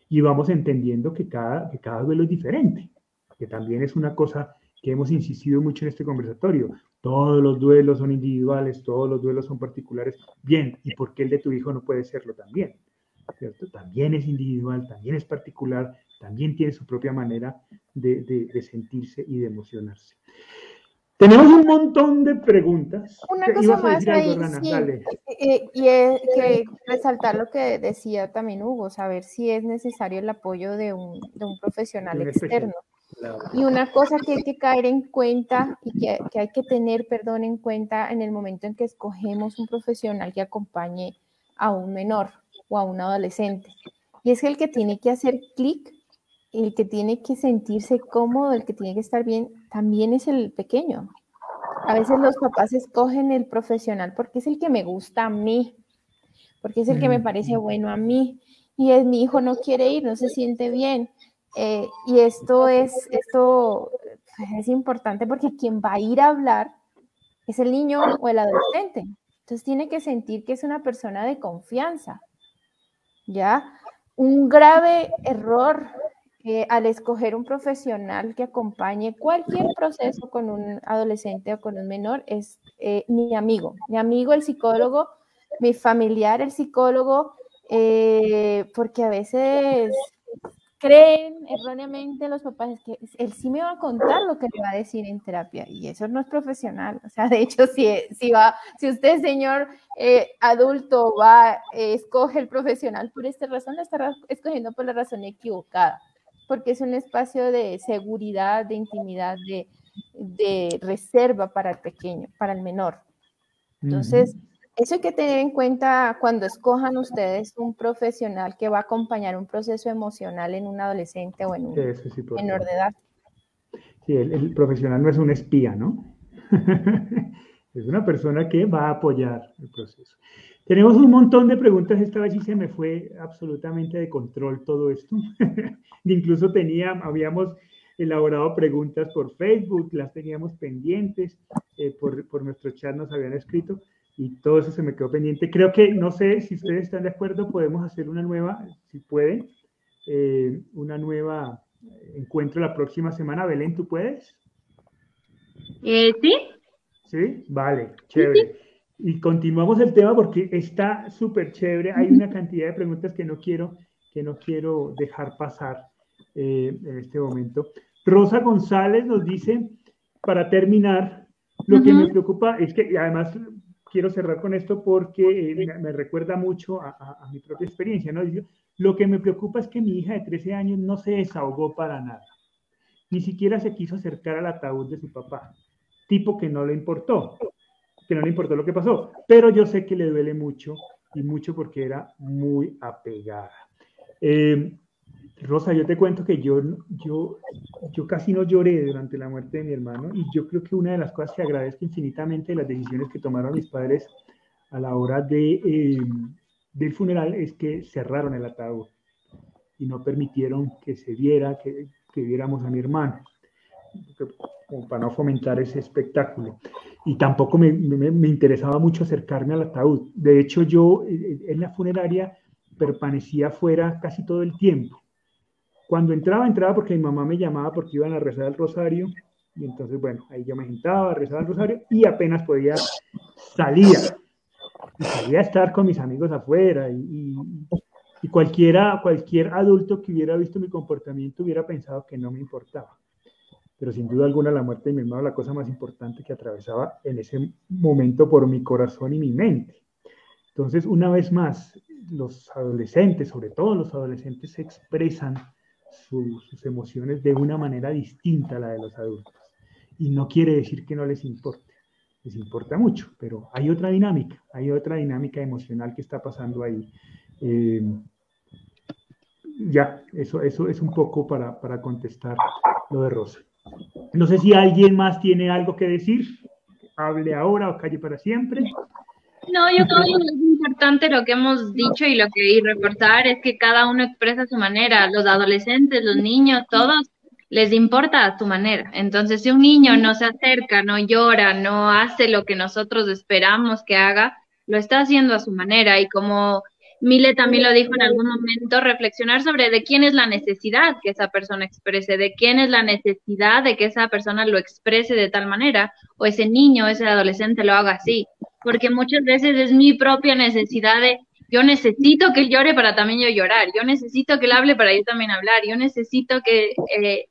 Speaker 1: Y vamos entendiendo que cada, que cada duelo es diferente, que también es una cosa que hemos insistido mucho en este conversatorio. Todos los duelos son individuales, todos los duelos son particulares. Bien, ¿y por qué el de tu hijo no puede serlo también? ¿Cierto? También es individual, también es particular, también tiene su propia manera de, de, de sentirse y de emocionarse. Tenemos un montón de preguntas.
Speaker 5: Una cosa más ahí, sí, eh, eh, y es que resaltar lo que decía también Hugo, saber si es necesario el apoyo de un, de un profesional externo. Y una cosa que hay que caer en cuenta y que, que, hay que tener, perdón, en cuenta en el momento en que escogemos un profesional que acompañe a un menor o a un adolescente. Y es el que tiene que hacer clic el que tiene que sentirse cómodo, el que tiene que estar bien, también es el pequeño. A veces los papás escogen el profesional porque es el que me gusta a mí, porque es el que me parece bueno a mí. Y es mi hijo no quiere ir, no se siente bien. Eh, y esto es, esto es importante porque quien va a ir a hablar es el niño o el adolescente. Entonces tiene que sentir que es una persona de confianza. ¿Ya? Un grave error eh, al escoger un profesional que acompañe cualquier proceso con un adolescente o con un menor es eh, mi amigo, mi amigo el psicólogo, mi familiar el psicólogo, porque a veces creen erróneamente los papás que él sí me va a contar lo que le va a decir en terapia y eso no es profesional. O sea, de hecho, si, si, va, si usted, señor eh, adulto, va, eh, escoge el profesional por esta razón, está escogiendo por la razón equivocada, porque es un espacio de seguridad, de intimidad, de, de reserva para el pequeño, para el menor. Entonces, eso hay que tener en cuenta cuando escojan ustedes un profesional que va a acompañar un proceso emocional en un adolescente o en un menor de edad.
Speaker 1: Sí, el, profesional no es un espía, ¿no? es una persona que va a apoyar el proceso. Tenemos un montón de preguntas, esta vez sí se me fue absolutamente de control todo esto. Incluso tenía, habíamos elaborado preguntas por Facebook, las teníamos pendientes, eh, por, por nuestro chat nos habían escrito y todo eso se me quedó pendiente. Creo que, no sé si ustedes están de acuerdo, podemos hacer una nueva, si puede, eh, una nueva encuentro la próxima semana. Belén, ¿tú puedes?
Speaker 4: Eh, sí.
Speaker 1: Sí, vale, chévere. Y continuamos el tema porque está súper chévere. Hay una cantidad de preguntas que no quiero, que no quiero dejar pasar eh, en este momento. Rosa González nos dice, para terminar, lo que me preocupa es que, además, quiero cerrar con esto porque eh, me, recuerda mucho a, mi propia experiencia, ¿no? Lo que me preocupa es que mi hija de 13 años no se desahogó para nada. Ni siquiera se quiso acercar al ataúd de su papá. Tipo que no le importó, que no le importó lo que pasó. Pero yo sé que le duele mucho y mucho porque era muy apegada. Eh, Rosa, yo te cuento que yo, yo, yo casi no lloré durante la muerte de mi hermano y yo creo que una de las cosas que agradezco infinitamente de las decisiones que tomaron mis padres a la hora de, eh, del funeral es que cerraron el ataúd y no permitieron que se viera, que, que viéramos a mi hermano, para no fomentar ese espectáculo. Y tampoco me, me, me interesaba mucho acercarme al ataúd. De hecho, yo eh, en la funeraria permanecía fuera casi todo el tiempo cuando entraba, entraba porque mi mamá me llamaba porque iban a rezar el rosario. Y entonces, bueno, ahí yo me sentaba, rezaba el rosario y apenas podía salía. Y salía a estar con mis amigos afuera. Y, y, cualquiera, cualquier adulto que hubiera visto mi comportamiento hubiera pensado que no me importaba. Pero sin duda alguna la muerte de mi hermano la cosa más importante que atravesaba en ese momento por mi corazón y mi mente. Entonces, una vez más, los adolescentes, sobre todo los adolescentes, se expresan sus emociones de una manera distinta a la de los adultos. Y no quiere decir que no les importe, les importa mucho, pero hay otra dinámica, hay otra dinámica emocional que está pasando ahí. Eh, ya, eso, eso es un poco para, para contestar lo de Rosa. No sé si alguien más tiene algo que decir, hable ahora o calle para siempre.
Speaker 4: No, yo creo que es importante lo que hemos dicho y lo que y reforzar es que cada uno expresa su manera. Los adolescentes, los niños, todos les importa a su manera. Entonces, si un niño no se acerca, no llora, no hace lo que nosotros esperamos que haga, lo está haciendo a su manera. Y como Mile también lo dijo en algún momento, reflexionar sobre de quién es la necesidad que esa persona exprese, de quién es la necesidad de que esa persona lo exprese de tal manera, o ese niño, ese adolescente lo haga así porque muchas veces es mi propia necesidad de yo necesito que él llore para también yo llorar, yo necesito que él hable para yo también hablar, yo necesito que eh,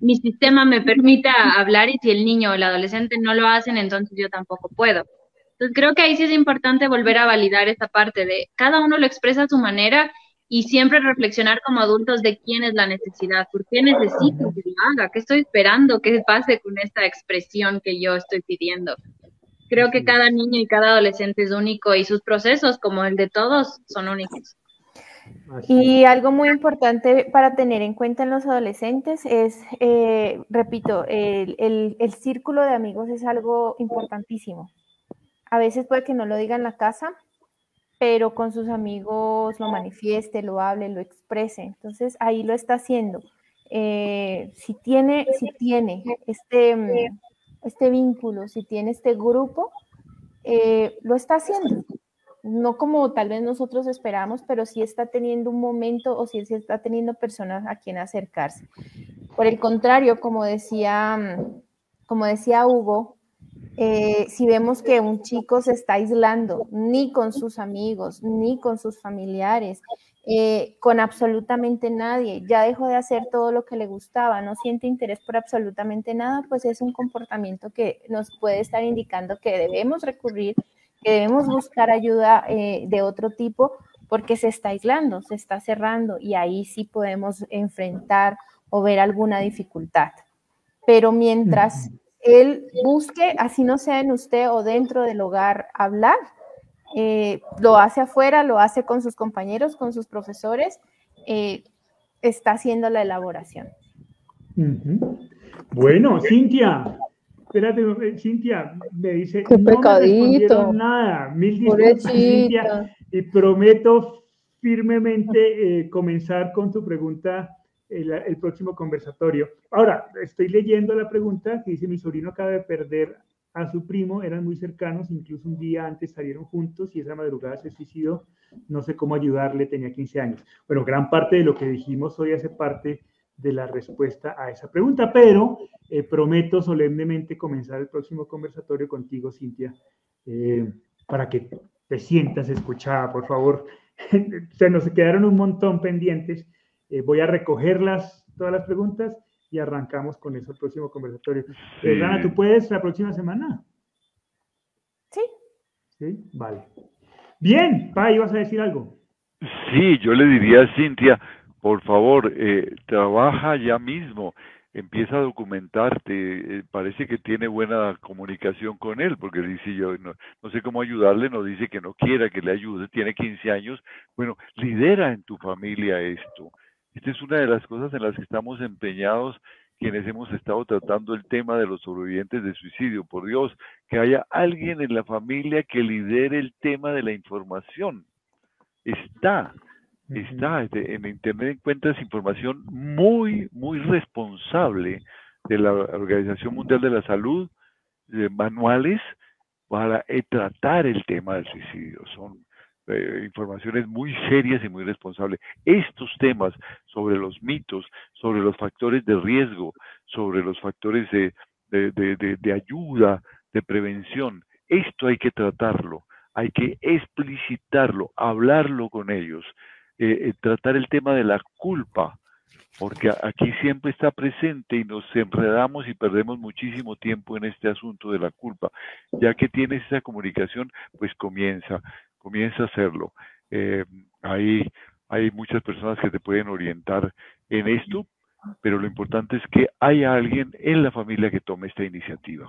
Speaker 4: mi sistema me permita hablar y si el niño o el adolescente no lo hacen, entonces yo tampoco puedo. Entonces creo que ahí sí es importante volver a validar esta parte de cada uno lo expresa a su manera y siempre reflexionar como adultos de quién es la necesidad, por qué necesito que lo haga, qué estoy esperando que pase con esta expresión que yo estoy pidiendo. Creo que cada niño y cada adolescente es único y sus procesos, como el de todos, son únicos.
Speaker 5: Y algo muy importante para tener en cuenta en los adolescentes es, eh, repito, el, el, círculo de amigos es algo importantísimo. A veces puede que no lo diga en la casa, pero con sus amigos lo manifieste, lo hable, lo exprese. Entonces ahí lo está haciendo. Eh, si tiene, si tiene este, este vínculo, si tiene este grupo, eh, lo está haciendo. No como tal vez nosotros esperamos, pero sí está teniendo un momento o sí, está teniendo personas a quien acercarse. Por el contrario, como decía, como decía Hugo, eh, si vemos que un chico se está aislando, ni con sus amigos, ni con sus familiares, eh, con absolutamente nadie, ya dejó de hacer todo lo que le gustaba, no siente interés por absolutamente nada, pues es un comportamiento que nos puede estar indicando que debemos recurrir, que debemos buscar ayuda eh, de otro tipo porque se está aislando, se está cerrando y ahí sí podemos enfrentar o ver alguna dificultad. Pero mientras él busque, así no sea en usted o dentro del hogar, hablar, eh, lo hace afuera, lo hace con sus compañeros, con sus profesores, eh, está haciendo la elaboración.
Speaker 1: Bueno, Cintia, espérate, eh, Cintia, me dice,
Speaker 2: Qué no
Speaker 1: nada, mil disculpas, Cintia, y prometo firmemente comenzar con tu pregunta el, el, próximo conversatorio. Ahora, estoy leyendo la pregunta que dice, mi sobrino acaba de perder a su primo, eran muy cercanos, incluso un día antes salieron juntos y esa madrugada se suicidó. No sé cómo ayudarle, tenía 15 años. Bueno, gran parte de lo que dijimos hoy hace parte de la respuesta a esa pregunta, pero eh, prometo solemnemente comenzar el próximo conversatorio contigo, Cintia, eh, para que te sientas escuchada, por favor. Se nos quedaron un montón pendientes. Eh, voy a recogerlas, todas las preguntas, y arrancamos con eso el próximo conversatorio. Sí. ¿tú puedes la próxima semana?
Speaker 5: Sí.
Speaker 1: Sí, vale. Bien, Pa, ¿ibas a decir algo?
Speaker 3: Sí, yo le diría a Cintia, por favor, eh, trabaja ya mismo, empieza a documentarte, eh, parece que tiene buena comunicación con él, porque dice yo, no, no, sé cómo ayudarle, no dice que no quiera que le ayude, tiene 15 años, bueno, lidera en tu familia esto, esta es una de las cosas en las que estamos empeñados quienes hemos estado tratando el tema de los sobrevivientes de suicidio. Por Dios, que haya alguien en la familia que lidere el tema de la información. Está, está, este, en Internet encuentras información muy, muy responsable de la Organización Mundial de la Salud, de manuales para eh, tratar el tema del suicidio. Son eh, informaciones muy serias y muy responsables. Estos temas sobre los mitos, sobre los factores de riesgo, sobre los factores de, de, ayuda, de prevención, esto hay que tratarlo, hay que explicitarlo, hablarlo con ellos, eh, eh, tratar el tema de la culpa, porque aquí siempre está presente y nos enredamos y perdemos muchísimo tiempo en este asunto de la culpa. Ya que tienes esa comunicación, pues comienza comienza a hacerlo. Eh, hay, hay muchas personas que te pueden orientar en esto, pero lo importante es que haya alguien en la familia que tome esta iniciativa.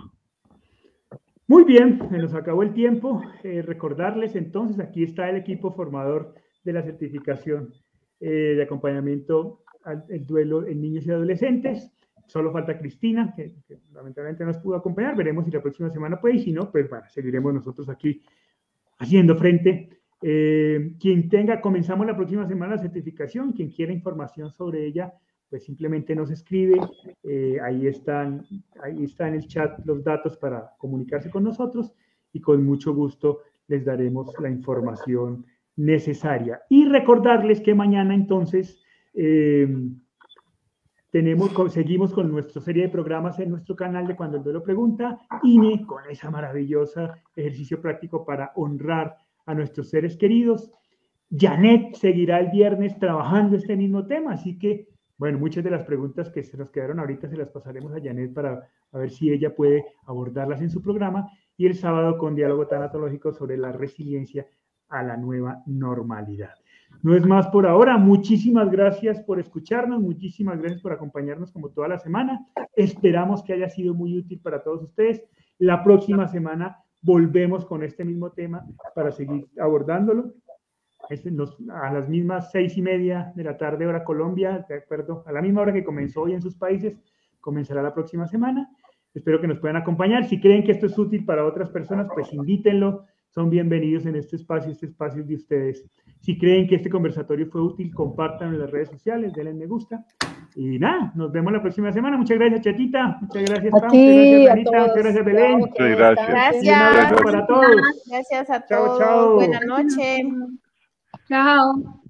Speaker 1: Muy bien, se nos acabó el tiempo. Eh, recordarles entonces, aquí está el equipo formador de la certificación eh, de acompañamiento al duelo en niños y adolescentes. Solo falta Cristina, que, que, lamentablemente no nos pudo acompañar. Veremos si la próxima semana puede y si no, pues bueno, seguiremos nosotros aquí haciendo frente. Eh, quien tenga, comenzamos la próxima semana la certificación, quien quiera información sobre ella, pues simplemente nos escribe, eh, ahí, están, ahí está en el chat los datos para comunicarse con nosotros y con mucho gusto les daremos la información necesaria. Y recordarles que mañana entonces eh, tenemos, seguimos con nuestra serie de programas en nuestro canal de Cuando el Duelo Pregunta, INE, con esa maravillosa ejercicio práctico para honrar a nuestros seres queridos. Janet seguirá el viernes trabajando este mismo tema, así que, bueno, muchas de las preguntas que se nos quedaron ahorita se las pasaremos a Janet para ver si ella puede abordarlas en su programa. Y el sábado con diálogo tanatológico sobre la resiliencia a la nueva normalidad. No es más por ahora. Muchísimas gracias por escucharnos, muchísimas gracias por acompañarnos como toda la semana. Esperamos que haya sido muy útil para todos ustedes. La próxima semana volvemos con este mismo tema para seguir abordándolo. a las mismas seis y media de la tarde, hora Colombia, de acuerdo, a la misma hora que comenzó hoy en sus países, comenzará la próxima semana. Espero que nos puedan acompañar. Si creen que esto es útil para otras personas, pues invítenlo. Son bienvenidos en este espacio, este espacio de ustedes. Si creen que este conversatorio fue útil, compártanlo en las redes sociales, denle me gusta. y nada, nos vemos la próxima semana. Muchas gracias, Chatita. Muchas gracias, Pam. Muchas gracias,
Speaker 2: a
Speaker 1: Anita.
Speaker 2: todos.
Speaker 1: Muchas gracias, Belén.
Speaker 2: Chao,
Speaker 3: Muchas gracias.
Speaker 1: Y un abrazo
Speaker 5: Gracias.
Speaker 1: para todos.
Speaker 5: Gracias a
Speaker 1: Chao,
Speaker 5: todos.
Speaker 1: chao.
Speaker 5: Buenas noches.
Speaker 4: Chao.